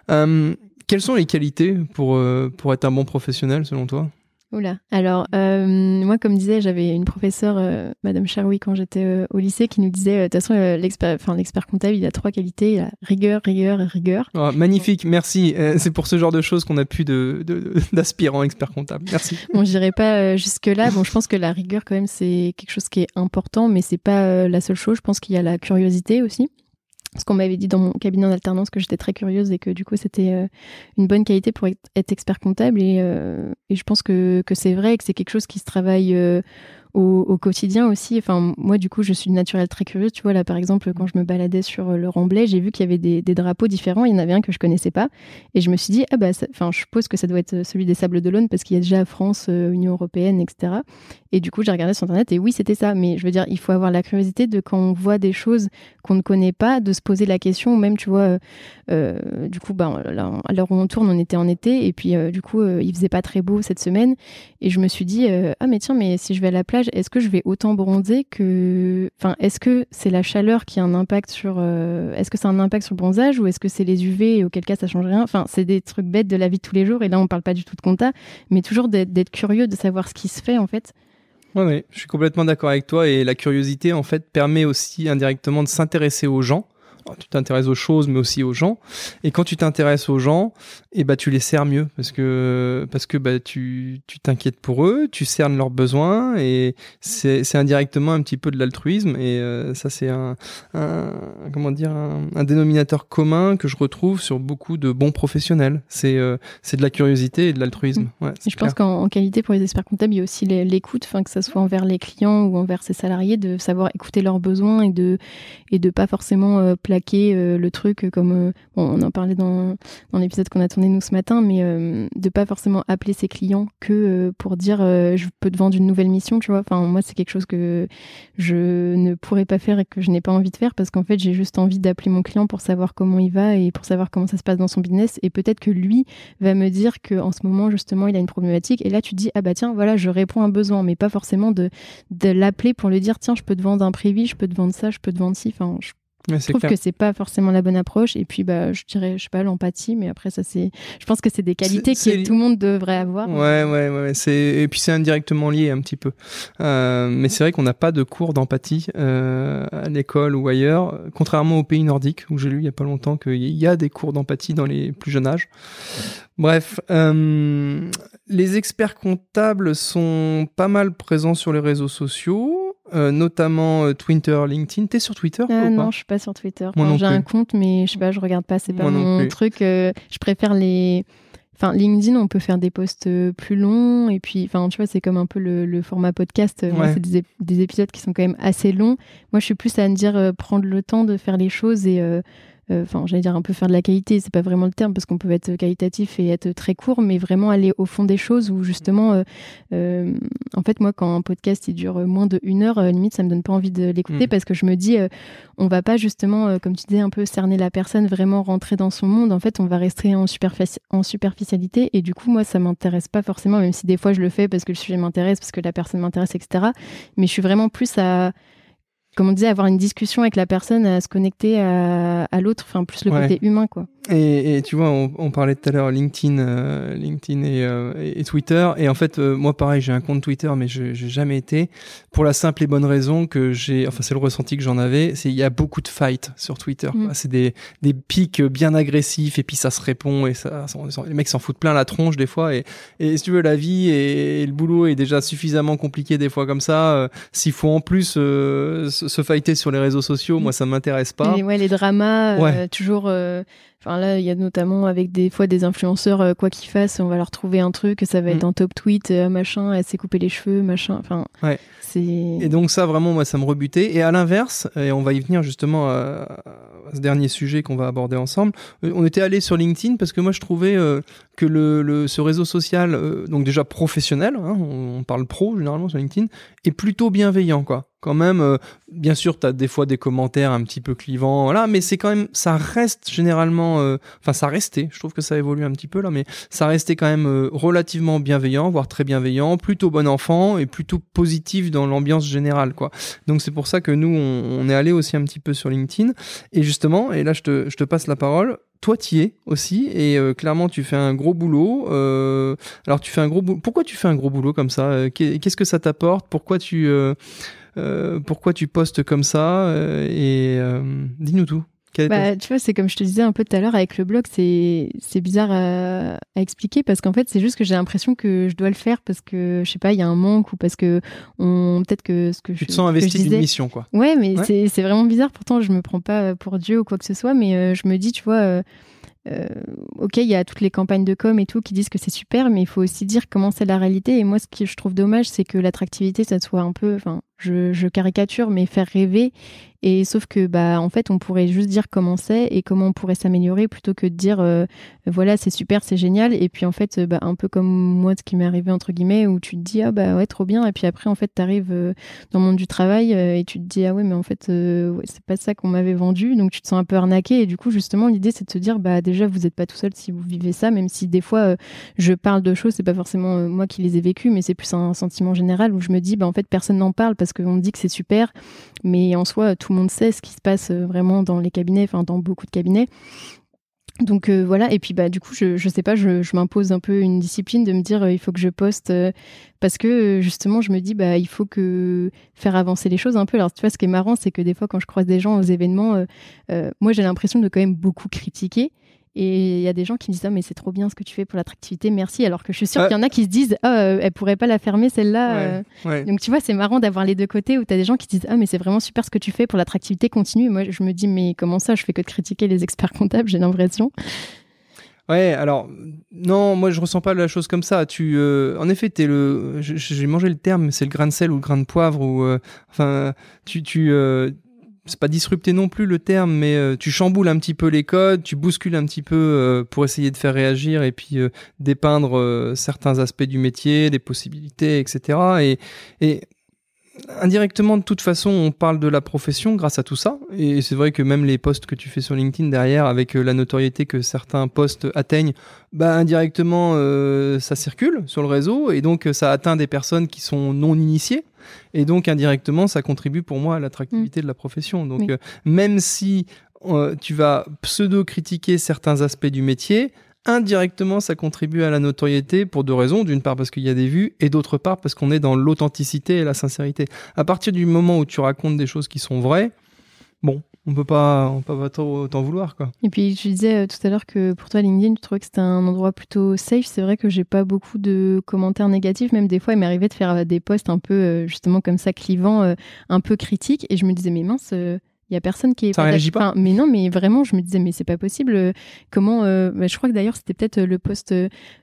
Euh, quelles sont les qualités pour, euh, pour être un bon professionnel, selon toi? Oula. Alors, euh, moi, comme disais, j'avais une professeure, euh, Madame Charoui, quand j'étais euh, au lycée, qui nous disait, de toute façon, l'expert, enfin, l'expert comptable, il a trois qualités. Il a rigueur, rigueur et rigueur. Oh, magnifique, merci. c'est pour ce genre de choses qu'on a pu de, d'aspirants experts comptables. Merci. Bon, j'irai pas jusque-là. Bon, je pense que la rigueur, quand même, c'est quelque chose qui est important, mais c'est pas la seule chose. Je pense qu'il y a la curiosité aussi ce qu'on m'avait dit dans mon cabinet d'alternance que j'étais très curieuse et que du coup c'était euh, une bonne qualité pour être expert comptable. Et, euh, je pense que, que c'est vrai et que c'est quelque chose qui se travaille euh, au, quotidien aussi. Enfin, moi, du coup, je suis naturelle très curieuse. Tu vois, là, par exemple, quand je me baladais sur euh, le Remblai, j'ai vu qu'il y avait des, drapeaux différents. Il y en avait un que je connaissais pas. Et je me suis dit, ah bah, enfin, je suppose que ça doit être celui des Sables d'Olonne parce qu'il y a déjà France, euh, Union Européenne, etc. Et du coup, j'ai regardé sur Internet et oui, c'était ça. Mais je veux dire, il faut avoir la curiosité de quand on voit des choses qu'on ne connaît pas, de se poser la question. Ou même, tu vois, euh, du coup, bah, à l'heure où on tourne, on était en été. Et puis, du coup, il faisait pas très beau cette semaine. Et je me suis dit, ah, mais tiens, mais si je vais à la plage, est-ce que je vais autant bronzer que. Enfin, est-ce que c'est la chaleur qui a un impact sur. Euh, est-ce que c'est un impact sur le bronzage ou est-ce que c'est les UV et auquel cas ça change rien? Enfin, c'est des trucs bêtes de la vie de tous les jours et là on parle pas du tout de compta, mais toujours d'être curieux de savoir ce qui se fait en fait. Oui, ouais, je suis complètement d'accord avec toi et la curiosité en fait permet aussi indirectement de s'intéresser aux gens tu t'intéresses aux choses, mais aussi aux gens. Et quand tu t'intéresses aux gens, et eh bah, tu les sers mieux parce que, parce que bah, tu t'inquiètes pour eux, tu cernes leurs besoins et c'est indirectement un petit peu de l'altruisme. Et euh, ça, c'est un, comment dire, un, dénominateur commun que je retrouve sur beaucoup de bons professionnels. C'est euh, c'est de la curiosité et de l'altruisme. Mmh. Ouais, je pense qu'en qualité pour les experts comptables, il y a aussi l'écoute, que ce soit envers les clients ou envers ses salariés, de savoir écouter leurs besoins et de, et de pas forcément euh, plaquer euh, le truc comme euh, on en parlait dans, l'épisode qu'on a tourné nous ce matin, mais euh, de pas forcément appeler ses clients que pour dire je peux te vendre une nouvelle mission, tu vois. Enfin moi c'est quelque chose que je ne pourrais pas faire et que je n'ai pas envie de faire parce qu'en fait j'ai juste envie d'appeler mon client pour savoir comment il va et pour savoir comment ça se passe dans son business et peut-être que lui va me dire que en ce moment justement il a une problématique et là tu dis ah bah tiens voilà je réponds à un besoin mais pas forcément de l'appeler pour lui dire tiens je peux te vendre un prévis, je peux te vendre ça, je peux te vendre ci. Enfin je je trouve que c'est pas forcément la bonne approche. Et puis, bah, je dirais, je sais pas, l'empathie, mais après, ça, c'est, je pense que c'est des qualités que tout le monde devrait avoir. Ouais, ouais, ouais. Et puis, c'est indirectement lié un petit peu. Euh, mais c'est vrai qu'on n'a pas de cours d'empathie euh, à l'école ou ailleurs, contrairement aux pays nordiques, où j'ai lu il y a pas longtemps qu'il y a des cours d'empathie dans les plus jeunes âges. Bref, euh, les experts comptables sont pas mal présents sur les réseaux sociaux. Euh, notamment euh, Twitter, LinkedIn. T'es sur Twitter euh, Non, je suis pas sur Twitter. J'ai un compte, mais je sais pas, je regarde pas. C'est pas mon truc. je préfère les. Enfin, LinkedIn, on peut faire des posts plus longs et puis, enfin, tu vois, c'est comme un peu le, format podcast. c'est des, des, épisodes qui sont quand même assez longs. Moi, je suis plus à me dire prendre le temps de faire les choses et enfin j'allais dire un peu faire de la qualité, c'est pas vraiment le terme parce qu'on peut être qualitatif et être très court, mais vraiment aller au fond des choses où justement, euh, euh, en fait moi quand un podcast il dure moins de une heure, limite ça me donne pas envie de l'écouter mm. parce que je me dis on va pas justement, comme tu disais un peu cerner la personne, vraiment rentrer dans son monde. En fait on va rester en, en superficialité et du coup moi ça m'intéresse pas forcément, même si des fois je le fais parce que le sujet m'intéresse, parce que la personne m'intéresse, etc. Mais je suis vraiment plus à comme on disait, avoir une discussion avec la personne, à se connecter à, l'autre, enfin plus le côté humain, quoi. Et, tu vois, on, parlait tout à l'heure LinkedIn, euh, LinkedIn euh, et, Twitter. Et en fait, euh, moi, pareil, j'ai un compte Twitter, mais je n'ai jamais été. Pour la simple et bonne raison que j'ai, enfin, c'est le ressenti que j'en avais, c'est il y a beaucoup de fights sur Twitter. Mm. C'est des, des pics bien agressifs et puis ça se répond et ça, les mecs s'en foutent plein la tronche des fois. Et, et si tu veux, la vie et, le boulot est déjà suffisamment compliqué des fois comme ça. S'il faut en plus se, fighter sur les réseaux sociaux, moi, ça m'intéresse pas. Et ouais, les dramas, toujours Enfin là, il y a notamment avec des fois des influenceurs, euh, quoi qu'ils fassent, on va leur trouver un truc, ça va être mm. un top tweet, euh, machin, elle s'est coupé les cheveux, machin. Enfin, ouais. Et donc ça, vraiment, moi, ça me rebutait. Et à l'inverse, et on va y venir justement à, ce dernier sujet qu'on va aborder ensemble, euh, on était allé sur LinkedIn parce que moi, je trouvais euh, que le, ce réseau social, donc déjà professionnel, hein, on, parle pro généralement sur LinkedIn, est plutôt bienveillant, quoi. Quand même, bien sûr, tu as des fois des commentaires un petit peu clivants, voilà, mais c'est quand même, ça reste généralement, enfin, ça restait, je trouve que ça évolue un petit peu là, mais ça restait quand même relativement bienveillant, voire très bienveillant, plutôt bon enfant et plutôt positif dans l'ambiance générale, quoi. Donc c'est pour ça que nous, on, est allé aussi un petit peu sur LinkedIn. Et justement, et là, je te, je te passe la parole toi tu y es aussi et euh, clairement tu fais un gros boulot. Euh, alors tu fais un gros boulot. Pourquoi tu fais un gros boulot comme ça? Euh, Qu'est-ce que ça t'apporte? Pourquoi tu pourquoi tu postes comme ça Et dis-nous tout. Bah, tu vois, c'est comme je te disais un peu tout à l'heure avec le blog, c'est bizarre à, à, expliquer parce qu'en fait, c'est juste que j'ai l'impression que je dois le faire parce que, je sais pas, il y a un manque ou parce que on peut-être que ce que tu je te sens investi d'une mission, quoi. Ouais, mais c'est vraiment bizarre. Pourtant, je me prends pas pour Dieu ou quoi que ce soit, mais euh, je me dis, tu vois. Euh, euh, ok, il y a toutes les campagnes de com et tout qui disent que c'est super, mais il faut aussi dire comment c'est la réalité. Et moi, ce que je trouve dommage, c'est que l'attractivité, ça soit un peu, enfin, je, caricature, mais faire rêver et sauf que, bah, en fait, on pourrait juste dire comment c'est et comment on pourrait s'améliorer plutôt que de dire, euh, voilà, c'est super, c'est génial. Et puis, en fait, bah, un peu comme moi, ce qui m'est arrivé, entre guillemets, où tu te dis, ah, bah, ouais, trop bien. Et puis après, en fait, tu arrives euh, dans le monde du travail euh, et tu te dis, ah, ouais, mais en fait, c'est pas ça qu'on m'avait vendu. Donc, tu te sens un peu arnaqué. Et du coup, justement, l'idée, c'est de se dire, bah, déjà, vous n'êtes pas tout seul si vous vivez ça, même si des fois, je parle de choses, c'est pas forcément moi qui les ai vécues, mais c'est plus un sentiment général où je me dis, bah, en fait, personne n'en parle parce qu'on dit que c'est super. Mais en soi, tout le monde sait ce qui se passe euh, vraiment dans les cabinets, enfin dans beaucoup de cabinets. Donc euh, voilà, et puis bah du coup, je, je sais pas, je, je m'impose un peu une discipline de me dire euh, il faut que je poste parce que justement, je me dis bah il faut que faire avancer les choses un peu. Alors tu vois, ce qui est marrant, c'est que des fois quand je croise des gens aux événements, moi j'ai l'impression de quand même beaucoup critiquer. Et il y a des gens qui me disent ah, mais c'est trop bien ce que tu fais pour l'attractivité, merci. Alors que je suis sûre qu'il y en a qui se disent ah, euh, elle pourrait pas la fermer celle-là. Euh. Donc tu vois, c'est marrant d'avoir les deux côtés où tu as des gens qui disent ah, mais c'est vraiment super ce que tu fais pour l'attractivité, continue. moi, je me dis mais comment ça? Je fais que de critiquer les experts comptables, j'ai l'impression. Ouais, alors non, moi je ressens pas la chose comme ça. Tu, euh, en effet, t'es le, j'ai mangé le terme, c'est le grain de sel ou le grain de poivre ou, enfin, tu, tu, c'est pas disrupter non plus le terme, mais euh, tu chamboules un petit peu les codes, tu bouscules un petit peu euh, pour essayer de faire réagir et puis euh, dépeindre certains aspects du métier, des possibilités, etc. Et, et indirectement, de toute façon, on parle de la profession grâce à tout ça. Et c'est vrai que même les posts que tu fais sur LinkedIn derrière, avec la notoriété que certains posts atteignent, bah indirectement, ça circule sur le réseau et donc ça atteint des personnes qui sont non initiées. Et donc, indirectement, ça contribue pour moi à l'attractivité mm. de la profession. Donc, euh, même si euh, tu vas pseudo-critiquer certains aspects du métier, indirectement, ça contribue à la notoriété pour deux raisons. D'une part, parce qu'il y a des vues, et d'autre part, parce qu'on est dans l'authenticité et la sincérité. À partir du moment où tu racontes des choses qui sont vraies, bon, on peut pas, on peut pas t'en vouloir quoi. Et puis je disais euh, tout à l'heure que pour toi LinkedIn, tu trouvais que c'était un endroit plutôt safe. C'est vrai que j'ai pas beaucoup de commentaires négatifs. Même des fois, il arrivé de faire euh, des posts un peu euh, justement comme ça clivants, un peu critiques, et je me disais mais mince il y a personne qui est. Ça réagit pas. mais non, mais vraiment, je me disais, mais c'est pas possible. Euh, comment euh, bah, Je crois que d'ailleurs, c'était peut-être euh, le poste.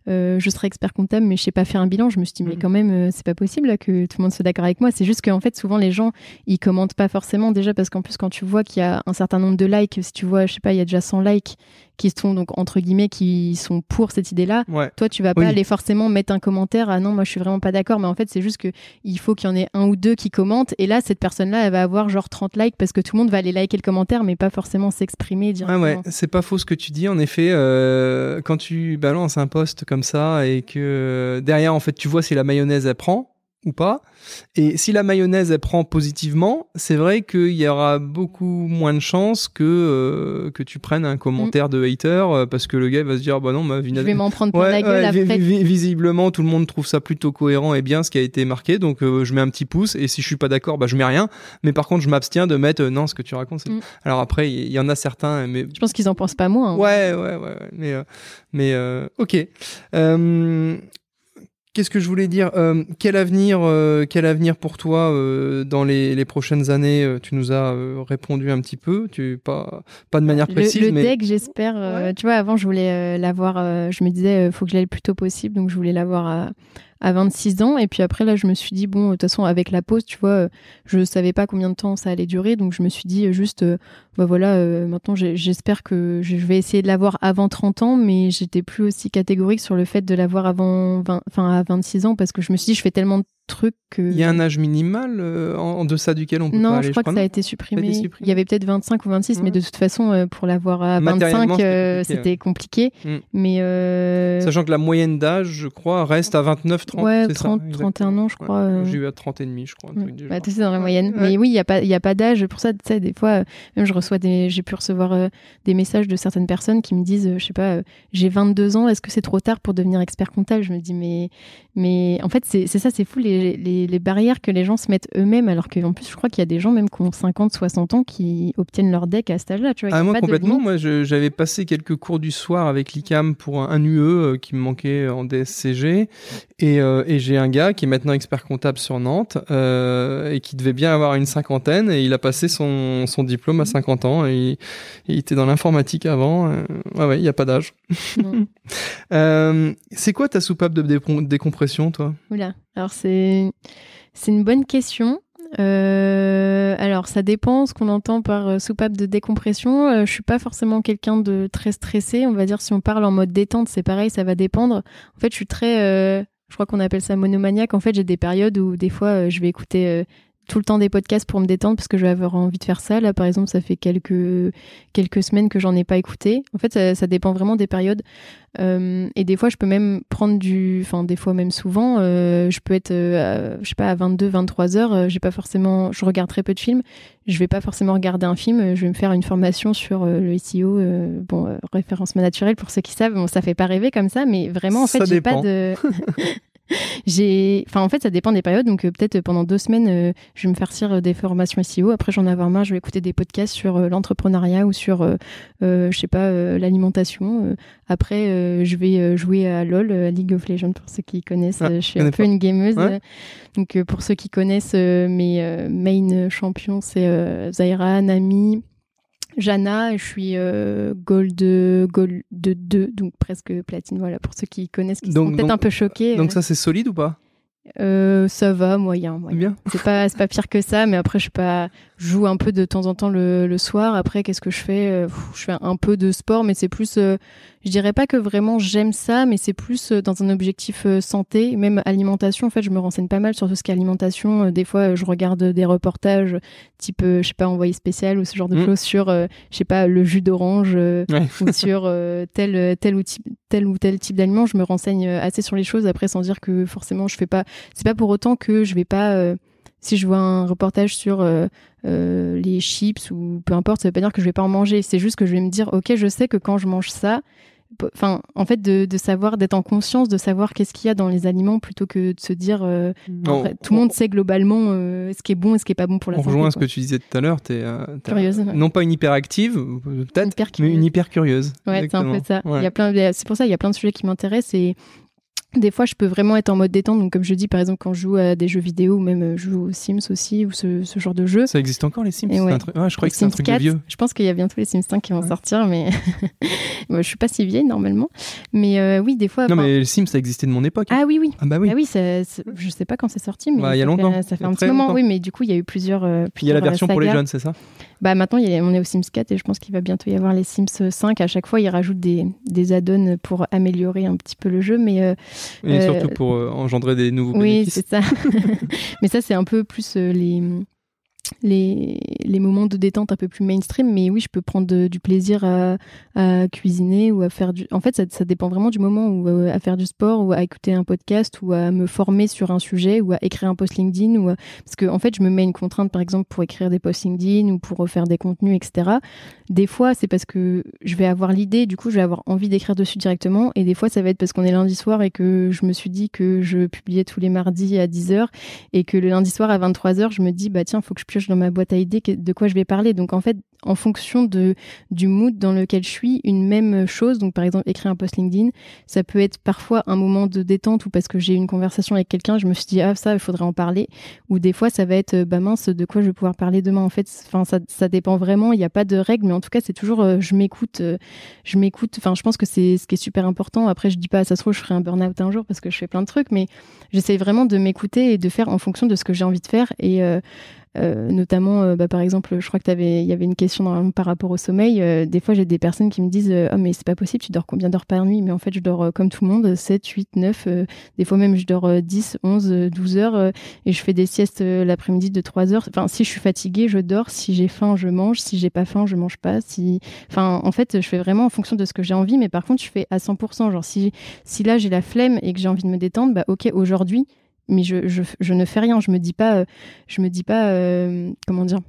je serai expert comptable, mais je sais pas faire un bilan. Je me suis dit, mais mm. quand même, c'est pas possible que tout le monde soit d'accord avec moi. C'est juste qu'en fait, souvent, les gens, ils commentent pas forcément déjà parce qu'en plus, quand tu vois qu'il y a un certain nombre de likes, si tu vois, je sais pas, il y a déjà 100 likes qui sont donc entre guillemets qui sont pour cette idée-là. Toi, tu vas pas aller forcément mettre un commentaire. Ah non, moi je suis vraiment pas d'accord. Mais en fait, c'est juste que il faut qu'il y en ait un ou deux qui commentent. Et là, cette personne-là, elle va avoir genre 30 likes parce que tout le monde va aller liker le commentaire, mais pas forcément s'exprimer directement. Ouais, ouais, c'est pas faux ce que tu dis. En effet, euh, quand tu balances un post comme ça et que derrière, en fait, tu vois si la mayonnaise elle prend ou pas. Et si la mayonnaise elle prend positivement, c'est vrai qu'il y aura beaucoup moins de chances que euh, que tu prennes un commentaire de hater euh, parce que le gars va se dire bah non ma Je vais m'en prendre la gueule après. visiblement tout le monde trouve ça plutôt cohérent et bien ce qui a été marqué donc euh, je mets un petit pouce et si je suis pas d'accord bah je mets rien mais par contre je m'abstiens de mettre non ce que tu racontes. Mm. Alors après il y, en a certains mais je pense qu'ils en pensent pas moins. Hein. Ouais ouais ouais, mais mais ok. Qu'est-ce que je voulais dire euh, Quel avenir, euh, quel avenir pour toi euh, dans les, prochaines années Tu nous as répondu un petit peu, tu pas pas de manière précise. Le, le deck, j'espère. tu vois, avant, je voulais l'avoir. je me disais, faut que j'aille le plus tôt possible, donc je voulais l'avoir à, à 26 ans. Et puis après, là, je me suis dit, bon, de toute façon, avec la pause, tu vois, euh, je savais pas combien de temps ça allait durer. Donc, je me suis dit, euh, juste, euh, bah voilà, maintenant, j'espère que je vais essayer de l'avoir avant 30 ans, mais j'étais plus aussi catégorique sur le fait de l'avoir avant enfin, à 26 ans parce que je me suis dit, je fais tellement truc que. Il y a un âge minimal euh, en, en deçà duquel on peut non, pas aller. je crois que ça a été Ça supprimé. a été supprimé Il y avait peut-être 25 ou 26, mais de toute façon, euh, pour l'avoir à Matériellement, 25, euh, c'était c'était compliqué. Mm. Mais euh, Sachant que la moyenne d'âge, je crois, reste à 29, 30. Ouais, c'est ça, 30, exactement. 31 ans, je crois, euh. J'ai eu à 30 et demi, je crois. du Bah, sais, dans la moyenne. Ouais. Mais oui, il n'y a pas, il y a pas d'âge. Pour ça, tu sais, des fois, euh, même je reçois des, j'ai pu recevoir euh, des messages de certaines personnes qui me disent, euh, je sais pas, euh, j'ai 22 ans, est-ce que c'est trop tard pour devenir expert comptable? Je me dis, mais, mais en fait, c'est c'est ça, c'est fou les, les, les barrières que les gens se mettent eux-mêmes, alors qu'en plus, je crois qu'il y a des gens même qui ont 50, 60 ans qui obtiennent leur deck à cet âge-là. Tu vois, Ah, moi, pas complètement. Moi, j'avais passé quelques cours du soir avec l'ICAM pour un, un UE euh, qui me manquait en DSCG. Et, euh, et j'ai un gars qui est maintenant expert comptable sur Nantes euh, et qui devait bien avoir une cinquantaine. Et il a passé son, son diplôme à 50 ans. Et, il- et il était dans l'informatique avant. Ouais, ouais, il n'y a pas d'âge. Euh, c'est quoi ta soupape de dé- décompression, toi? Oula, alors c'est une bonne question. Euh, alors ça dépend ce qu'on entend par euh, soupape de décompression. Euh, je suis pas forcément quelqu'un de très stressé. On va dire si on parle en mode détente, c'est pareil, ça va dépendre. En fait, je suis très, euh, je crois qu'on appelle ça monomaniaque. En fait, j'ai des périodes où des fois je vais écouter tout le temps des podcasts pour me détendre parce que je vais avoir envie de faire ça. Là, par exemple, ça fait quelques quelques semaines que j'en ai pas écouté. En fait, ça, ça dépend vraiment des périodes. Euh, et des fois, je peux même prendre du, enfin des fois même souvent, euh, je peux être, euh, je sais pas, à 22, 23 heures. euh, j'ai pas forcément, je regarde très peu de films. Je vais pas forcément regarder un film. Je vais me faire une formation sur le SEO, bon euh, référencement naturel pour ceux qui savent. Bon, ça fait pas rêver comme ça, mais vraiment en fait, j'ai pas de. j'ai enfin en fait ça dépend des périodes. Donc euh, peut-être pendant deux semaines euh, je vais me farcir euh, des formations SEO après j'en ai avoir marre je vais écouter des podcasts sur euh, l'entrepreneuriat ou sur euh, euh, je sais pas euh, l'alimentation euh, après euh, je vais euh, jouer à LoL euh, à League of Legends pour ceux qui connaissent Ah, Euh, je suis un peu une gameuse. Ouais. euh, donc euh, pour ceux qui connaissent euh, mes euh, main champions c'est euh, Zaira Nami Jana, je suis euh, gold, gold 2, donc presque platine. Voilà, pour ceux qui connaissent, qui Donc- sont peut-être un peu choqués. Donc euh. ça, c'est solide ou pas? Euh, ça va, moyen. moyen. Bien. C'est pas, pas pire que ça, mais après, je sais pas, je joue un peu de temps en temps le, le soir. Après, qu'est-ce que je fais Euh, Je fais un peu de sport, mais c'est plus, euh, je dirais pas que vraiment j'aime ça, mais c'est plus euh, dans un objectif santé, même alimentation. En fait, je me renseigne pas mal sur tout ce qui est alimentation. Des fois, je regarde des reportages type, je sais pas, envoyé spécial ou ce genre de Mm. choses sur, euh, je sais pas, le jus d'orange euh, Ouais. ou sur tel, tel, ou type, tel ou tel type d'aliment. Je me renseigne assez sur les choses après sans dire que forcément je fais pas. C'est pas pour autant que je vais pas. Si je vois un reportage sur euh, euh, les chips ou peu importe, ça veut pas dire que je vais pas en manger. C'est juste que je vais me dire, ok, je sais que quand je mange ça, enfin, en fait, de, de savoir, d'être en conscience, de savoir qu'est-ce qu'il y a dans les aliments plutôt que de se dire, euh, Non, après, tout le monde sait globalement euh, ce qui est bon et ce qui est pas bon pour la On santé. rejoint ce que tu disais tout à l'heure. T'es euh, t'es, Curieuse, euh, ouais. non pas une hyperactive, peut-être, Hyper mais une hyper curieuse. Ouais, c'est un peu ça. Ouais. Il y a plein, c'est pour ça, il y a plein de sujets qui m'intéressent et des fois, je peux vraiment être en mode détente. Donc, comme je dis, par exemple, quand je joue à des jeux vidéo ou même euh, je joue aux Sims aussi ou ce, ce genre de jeu. Ça existe encore les Sims? Et c'est ouais. un truc- ouais, Je crois que c'est un truc 4, de vieux. Je pense qu'il y a bientôt les Sims 5 qui vont Ouais. sortir, mais Moi, je suis pas si vieille normalement. Mais euh, oui, des fois. Non, mais les Sims, ça existait de mon époque. Ah oui, oui. Ah bah oui. Ah oui, ça, je sais pas quand c'est sorti, mais Bah, il y a longtemps. Fait, ça fait un petit moment, longtemps. oui, mais du coup, il y a eu plusieurs. euh, il y a la plusieurs, version pour les jeunes, c'est ça? Bah maintenant, il y a- on est au Sims 4 et je pense qu'il va bientôt y avoir les Sims 5. À chaque fois, ils rajoutent des, des add-ons pour améliorer un petit peu le jeu, mais euh, Et Euh, surtout pour euh, engendrer des nouveaux oui, c'est ça. mais ça, c'est un peu plus euh, les, les, les moments de détente un peu plus mainstream. Mais oui, je peux prendre du plaisir à, cuisiner ou à faire du. En fait, ça, ça dépend vraiment du moment où euh, à faire du sport ou à écouter un podcast ou à me former sur un sujet ou à écrire un post LinkedIn. Ou Parce que, en fait, je me mets une contrainte, par exemple, pour écrire des posts LinkedIn ou pour faire des contenus, etc. Des fois, c'est parce que je vais avoir l'idée, du coup, je vais avoir envie d'écrire dessus directement. Et des fois, ça va être parce qu'on est lundi soir et que je me suis dit que je publiais tous les mardis à 10h et que le lundi soir à 23h, je me dis, bah tiens, faut que je dans ma boîte à idées de quoi je vais parler. Donc, en fait, en fonction de, du mood dans lequel je suis, une même chose, donc par exemple, écrire un post LinkedIn, ça peut être parfois un moment de détente ou parce que j'ai eu une conversation avec quelqu'un, je me suis dit, ah, ça, il faudrait en parler. Ou des fois, ça va être, euh, bah mince, de quoi je vais pouvoir parler demain. En fait, ça, ça dépend vraiment. Il n'y a pas de règle, mais en tout cas, c'est toujours, euh, je m'écoute, euh, je m'écoute. Enfin, je pense que c'est ce qui est super important. Après, je dis pas, ça se trouve, je ferai un burn-out un jour parce que je fais plein de trucs, mais j'essaie vraiment de m'écouter et de faire en fonction de ce que j'ai envie de faire. Et, euh, notamment, euh, bah, par exemple, je crois que il y avait une question par rapport au sommeil. Euh, des fois, j'ai des personnes qui me disent Oh, mais c'est pas possible, tu dors combien d'heures par nuit? Mais en fait, je dors comme tout le monde, 7, 8, 9. des fois, même, je dors 10, 11, 12 heures et je fais des siestes l'après-midi de 3 heures. Enfin, si je suis fatiguée, je dors. Si j'ai faim, je mange. Si j'ai pas faim, je mange pas. Si... Enfin, en fait, je fais vraiment en fonction de ce que j'ai envie, mais par contre, je fais à 100%. Genre, si, si là, j'ai la flemme et que j'ai envie de me détendre, bah, ok, aujourd'hui, mais je, je, je, ne fais rien. Je me dis pas, euh, je me dis pas, euh, comment dire.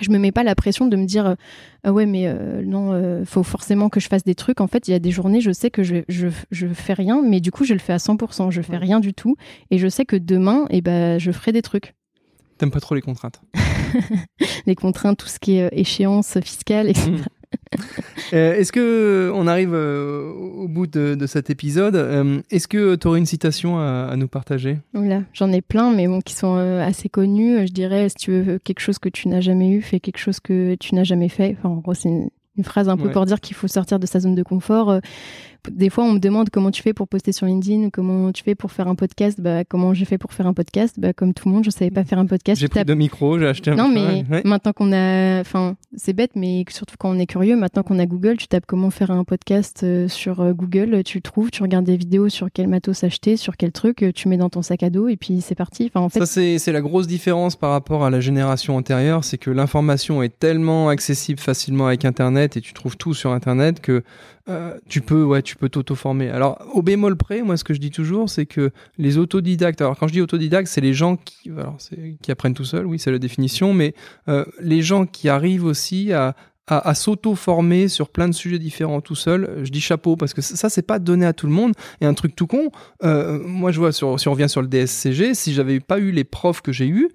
Je me mets pas la pression de me dire ah ouais mais euh, non faut forcément que je fasse des trucs en fait il y a des journées je sais que je, je, je fais rien mais du coup je le fais à 100% je fais rien du tout et je sais que demain et eh ben je ferai des trucs T'aimes pas trop les contraintes Les contraintes, tout ce qui est échéance fiscale, etc. Euh, est-ce que euh, on arrive euh, au bout de, cet épisode Est-ce que tu aurais une citation à, nous partager? Voilà, j'en ai plein, mais bon, qui sont assez connus. Je dirais, si tu veux quelque chose que tu n'as jamais eu, fais quelque chose que tu n'as jamais fait. Enfin, en gros, c'est une, phrase un peu pour dire qu'il faut sortir de sa zone de confort des fois, on me demande comment tu fais pour poster sur LinkedIn, comment tu fais pour faire un podcast. Bah, comment j'ai fait pour faire un podcast? Bah, Comme tout le monde, je savais pas faire un podcast. J'ai pris deux micros, j'ai acheté un Non, mais maintenant qu'on a. Enfin, c'est bête, mais surtout quand on est curieux, maintenant qu'on a Google, tu tapes comment faire un podcast euh, sur euh, Google, tu le trouves, tu regardes des vidéos sur quel matos acheter, sur quel truc, euh, tu mets dans ton sac à dos et puis c'est parti. Enfin, en fait... Ça, c'est la grosse différence par rapport à la génération antérieure, c'est que l'information est tellement accessible facilement avec Internet et tu trouves tout sur Internet que euh, tu peux, ouais, tu peux t'auto-former. Alors, au bémol près, moi, ce que je dis toujours, c'est que les autodidactes, alors quand je dis autodidactes, c'est les gens qui, alors, qui apprennent tout seuls, oui, c'est la définition, mais euh, les gens qui arrivent aussi à, à, s'auto-former sur plein de sujets différents tout seul. Je dis chapeau parce que ça, c'est pas donné à tout le monde. Et un truc tout con, euh, moi, je vois, sur, si on revient sur le DSCG, si j'avais pas eu les profs que j'ai eus,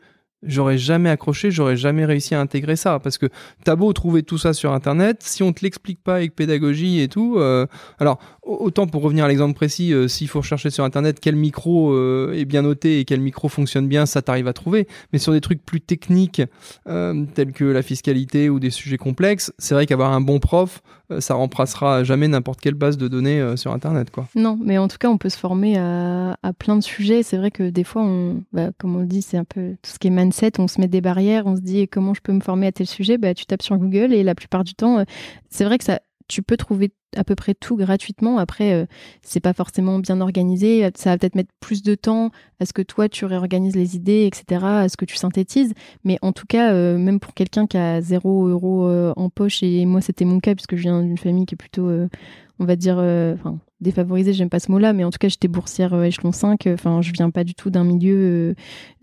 j'aurais jamais accroché, j'aurais jamais réussi à intégrer ça. Parce que t'as beau trouver tout ça sur internet, si on te l'explique pas avec pédagogie et tout, euh, alors autant pour revenir à l'exemple précis, euh, s'il faut rechercher sur internet quel micro euh, est bien noté et quel micro fonctionne bien, ça t'arrive à trouver, mais sur des trucs plus techniques tels que la fiscalité ou des sujets complexes, c'est vrai qu'avoir un bon prof, ça remplacera jamais n'importe quelle base de données sur internet quoi. Non, mais en tout cas on peut se former à, à plein de sujets. C'est vrai que des fois, on, bah, comme on dit, c'est un peu tout ce qui est on se met des barrières, on se dit comment je peux me former à tel sujet, bah, tu tapes sur Google et la plupart du temps, euh, c'est vrai que ça, tu peux trouver à peu près tout gratuitement. Après, euh, c'est pas forcément bien organisé. Ça va peut-être mettre plus de temps à ce que toi tu réorganises les idées, etc., à ce que tu synthétises. Mais en tout cas, euh, même pour quelqu'un qui a zéro euro en poche, et moi c'était mon cas puisque je viens d'une famille qui est plutôt, on va dire, défavorisée, j'aime pas ce mot-là, mais en tout cas, j'étais boursière euh, échelon 5. Enfin, je viens pas du tout d'un milieu euh,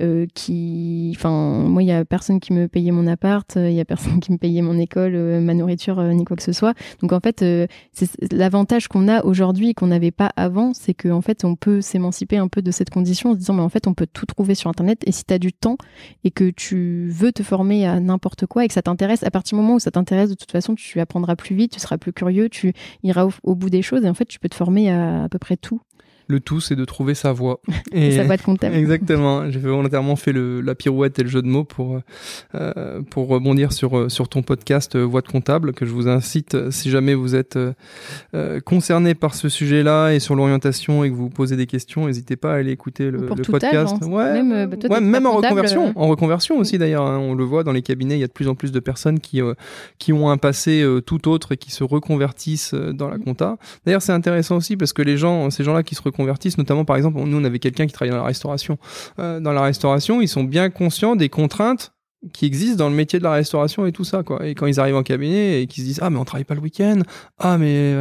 euh, qui. Enfin, moi, il y a personne qui me payait mon appart, il y a personne qui me payait mon école, ma nourriture, ni quoi que ce soit. Donc, en fait, c'est l'avantage qu'on a aujourd'hui et qu'on n'avait pas avant, c'est qu'en fait, on peut s'émanciper un peu de cette condition en se disant, mais en fait, on peut tout trouver sur Internet. Et si tu as du temps et que tu veux te former à n'importe quoi et que ça t'intéresse, à partir du moment où ça t'intéresse, de toute façon, tu apprendras plus vite, tu seras plus curieux, tu iras au bout des choses et en fait, tu peux te former à à peu près tout. Le tout, c'est de trouver sa voix. Et sa voix de comptable. Exactement. J'ai volontairement fait le, la pirouette et le jeu de mots pour, euh, pour rebondir sur, euh, sur ton podcast euh, Voix de comptable, que je vous incite, si jamais vous êtes concerné par ce sujet-là et sur l'orientation et que vous posez des questions, n'hésitez pas à aller écouter le, podcast. Hein. Ouais, même, bah, même en reconversion. En reconversion aussi, d'ailleurs. Hein. on le voit dans les cabinets, il y a de plus en plus de personnes qui, qui ont un passé tout autre et qui se reconvertissent dans la compta. D'ailleurs, c'est intéressant aussi parce que les gens, ces gens-là qui se reconvertissent, convertissent, notamment par exemple, nous on avait quelqu'un qui travaillait dans la restauration. Euh, dans la restauration, ils sont bien conscients des contraintes qui existent dans le métier de la restauration et tout ça quoi. Et quand ils arrivent en cabinet et qu'ils se disent ah mais on travaille pas le week-end ah mais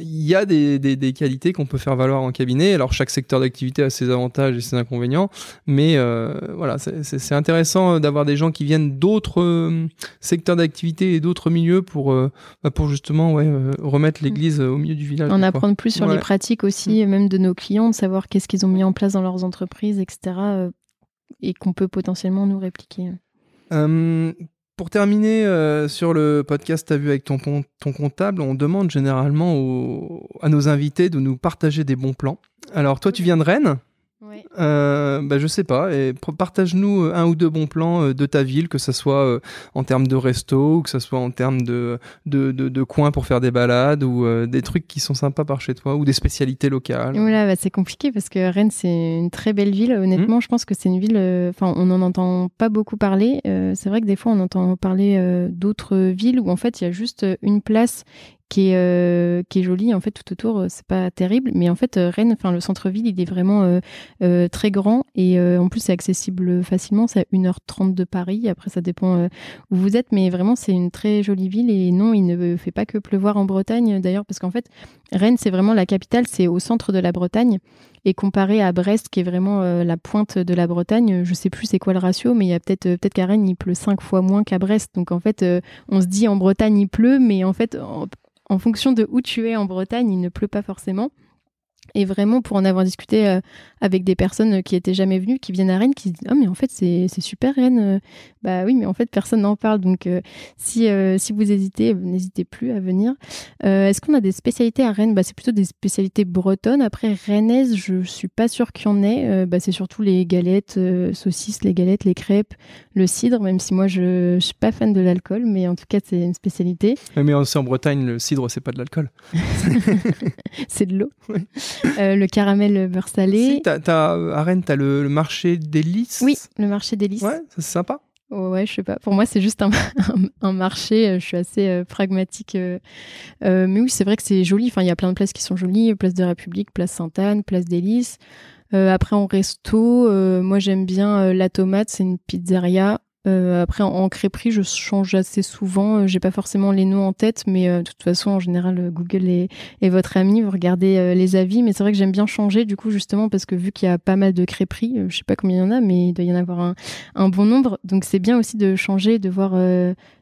il y a des, des, des qualités qu'on peut faire valoir en cabinet. Alors chaque secteur d'activité a ses avantages et ses inconvénients mais euh, voilà c'est intéressant d'avoir des gens qui viennent d'autres euh, secteurs d'activité et d'autres milieux pour euh, bah, pour justement ouais remettre l'église au milieu du village en apprendre plus sur les pratiques aussi mm. même de nos clients de savoir qu'est-ce qu'ils ont mis en place dans leurs entreprises etc et qu'on peut potentiellement nous répliquer euh, pour terminer euh, sur le podcast T'as vu avec ton, ton comptable, on demande généralement à nos invités de nous partager des bons plans. Alors toi tu viens de Rennes? Ouais. Euh, bah, je sais pas. Et partage-nous euh, un ou deux bons plans euh, de ta ville, que soit euh, en termes de resto, ou que ça soit en termes de, de, de, de coins pour faire des balades, ou des trucs qui sont sympas par chez toi, ou des spécialités locales. Voilà, bah, c'est compliqué parce que Rennes, c'est une très belle ville. Honnêtement, je pense que c'est une ville. euh, Enfin, on n'en entend pas beaucoup parler. Euh, c'est vrai que des fois, on entend parler d'autres villes où en fait, il y a juste une place qui est euh, qui est jolie. En fait, tout autour, euh, c'est pas terrible, mais en fait, euh, Rennes, enfin, le centre-ville, il est vraiment très grand et en plus, c'est accessible facilement. C'est à 1h30 de Paris. Après, ça dépend où vous êtes, mais vraiment, c'est une très jolie ville. Et non, il ne fait pas que pleuvoir en Bretagne, d'ailleurs, parce qu'en fait, Rennes, c'est vraiment la capitale, c'est au centre de la Bretagne. Et comparé à Brest, qui est vraiment la pointe de la Bretagne, je sais plus c'est quoi le ratio, mais il y a peut-être peut-être qu'à Rennes, il pleut cinq fois moins qu'à Brest. Donc en fait, on se dit en Bretagne, il pleut, mais en fait, en fonction de où tu es en Bretagne, il ne pleut pas forcément. Et vraiment, pour en avoir discuté euh, avec des personnes qui étaient jamais venues, qui viennent à Rennes, qui se disent Ah, mais en fait, c'est c'est super Rennes. Euh, Bah oui, mais en fait, personne n'en parle. Donc, euh, si, euh, si vous hésitez, euh, n'hésitez plus à venir. Euh, Est-ce qu'on a des spécialités à Rennes? Bah, C'est plutôt des spécialités bretonnes. Après, rennaises, je suis pas sûre qu'il y en ait. Euh, bah, c'est surtout les galettes, euh, saucisses, les galettes, les crêpes, le cidre, même si moi, je, je suis pas fan de l'alcool, mais en tout cas, c'est une spécialité. Mais aussi en Bretagne, le cidre, c'est pas de l'alcool. C'est de l'eau. Oui. Euh, le caramel beurre salé. Si, t'as, t'as, euh, à Rennes, t'as le, le marché des lys. Oui, le marché des lys. Ouais, c'est sympa. Oh, ouais, je sais pas. Pour moi, c'est juste un, un, un marché. euh, Je suis assez euh, pragmatique. euh. Mais oui, c'est vrai que c'est joli. Enfin, il y a plein de places qui sont jolies. Place de République, place Sainte-Anne, place des Lys. Après, en resto, moi, j'aime bien La Tomate. C'est une pizzeria. Euh, après, en, crêperie, je change assez souvent. Euh, J'ai pas forcément les noms en tête, mais euh, de toute façon, en général, euh, Google est, votre ami. Vous regardez les avis, mais c'est vrai que j'aime bien changer, du coup, justement, parce que vu qu'il y a pas mal de crêperies, je sais pas combien il y en a, mais il doit y en avoir un, un bon nombre. Donc, c'est bien aussi de changer, de voir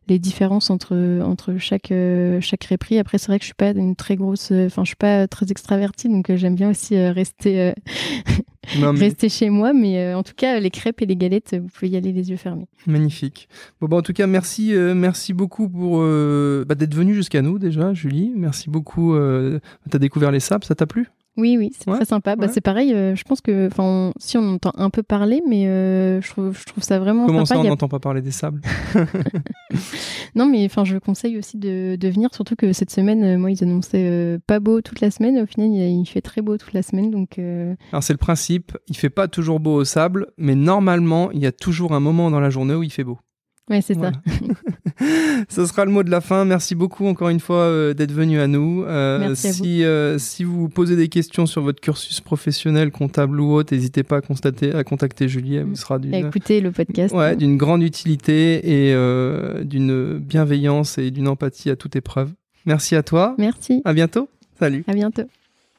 les différences entre entre chaque euh, chaque crêperie. Après, c'est vrai que je suis pas une très grosse, euh, enfin, je suis pas très extravertie, donc euh, j'aime bien aussi euh, rester Non, mais rester chez moi. Mais en tout cas, les crêpes et les galettes, vous pouvez y aller les yeux fermés. magnifique. Bon, bah, en tout cas, merci, merci beaucoup pour bah, d'être venu jusqu'à nous déjà, Julie. Merci beaucoup. Euh, t'as découvert les sables, ça t'a plu? Oui, oui, c'est Ouais, très sympa. Bah, c'est pareil. euh, je pense que, on- si on entend un peu parler, mais euh, je trouve, je trouve ça vraiment Comment ça, sympa. on Il y a- n'entend pas parler des sables? Non, mais enfin, je conseille aussi de, de venir, surtout que cette semaine, euh, moi, ils annonçaient pas beau toute la semaine. Au final, il, il fait très beau toute la semaine, donc. euh, Alors c'est le principe, il fait pas toujours beau au sable, mais normalement, il y a toujours un moment dans la journée où il fait beau. Ouais, c'est Voilà. ça. Ce sera le mot de la fin. Merci beaucoup encore une fois euh, d'être venu à nous. Euh, Merci à vous. si, euh, si vous posez des questions sur votre cursus professionnel, comptable ou autre, n'hésitez pas à, constater, à contacter Julie. Elle vous sera d'une À écouter le podcast. ouais, d'une grande utilité et d'une bienveillance et d'une empathie à toute épreuve. Merci à toi. Merci. À bientôt. Salut. À bientôt.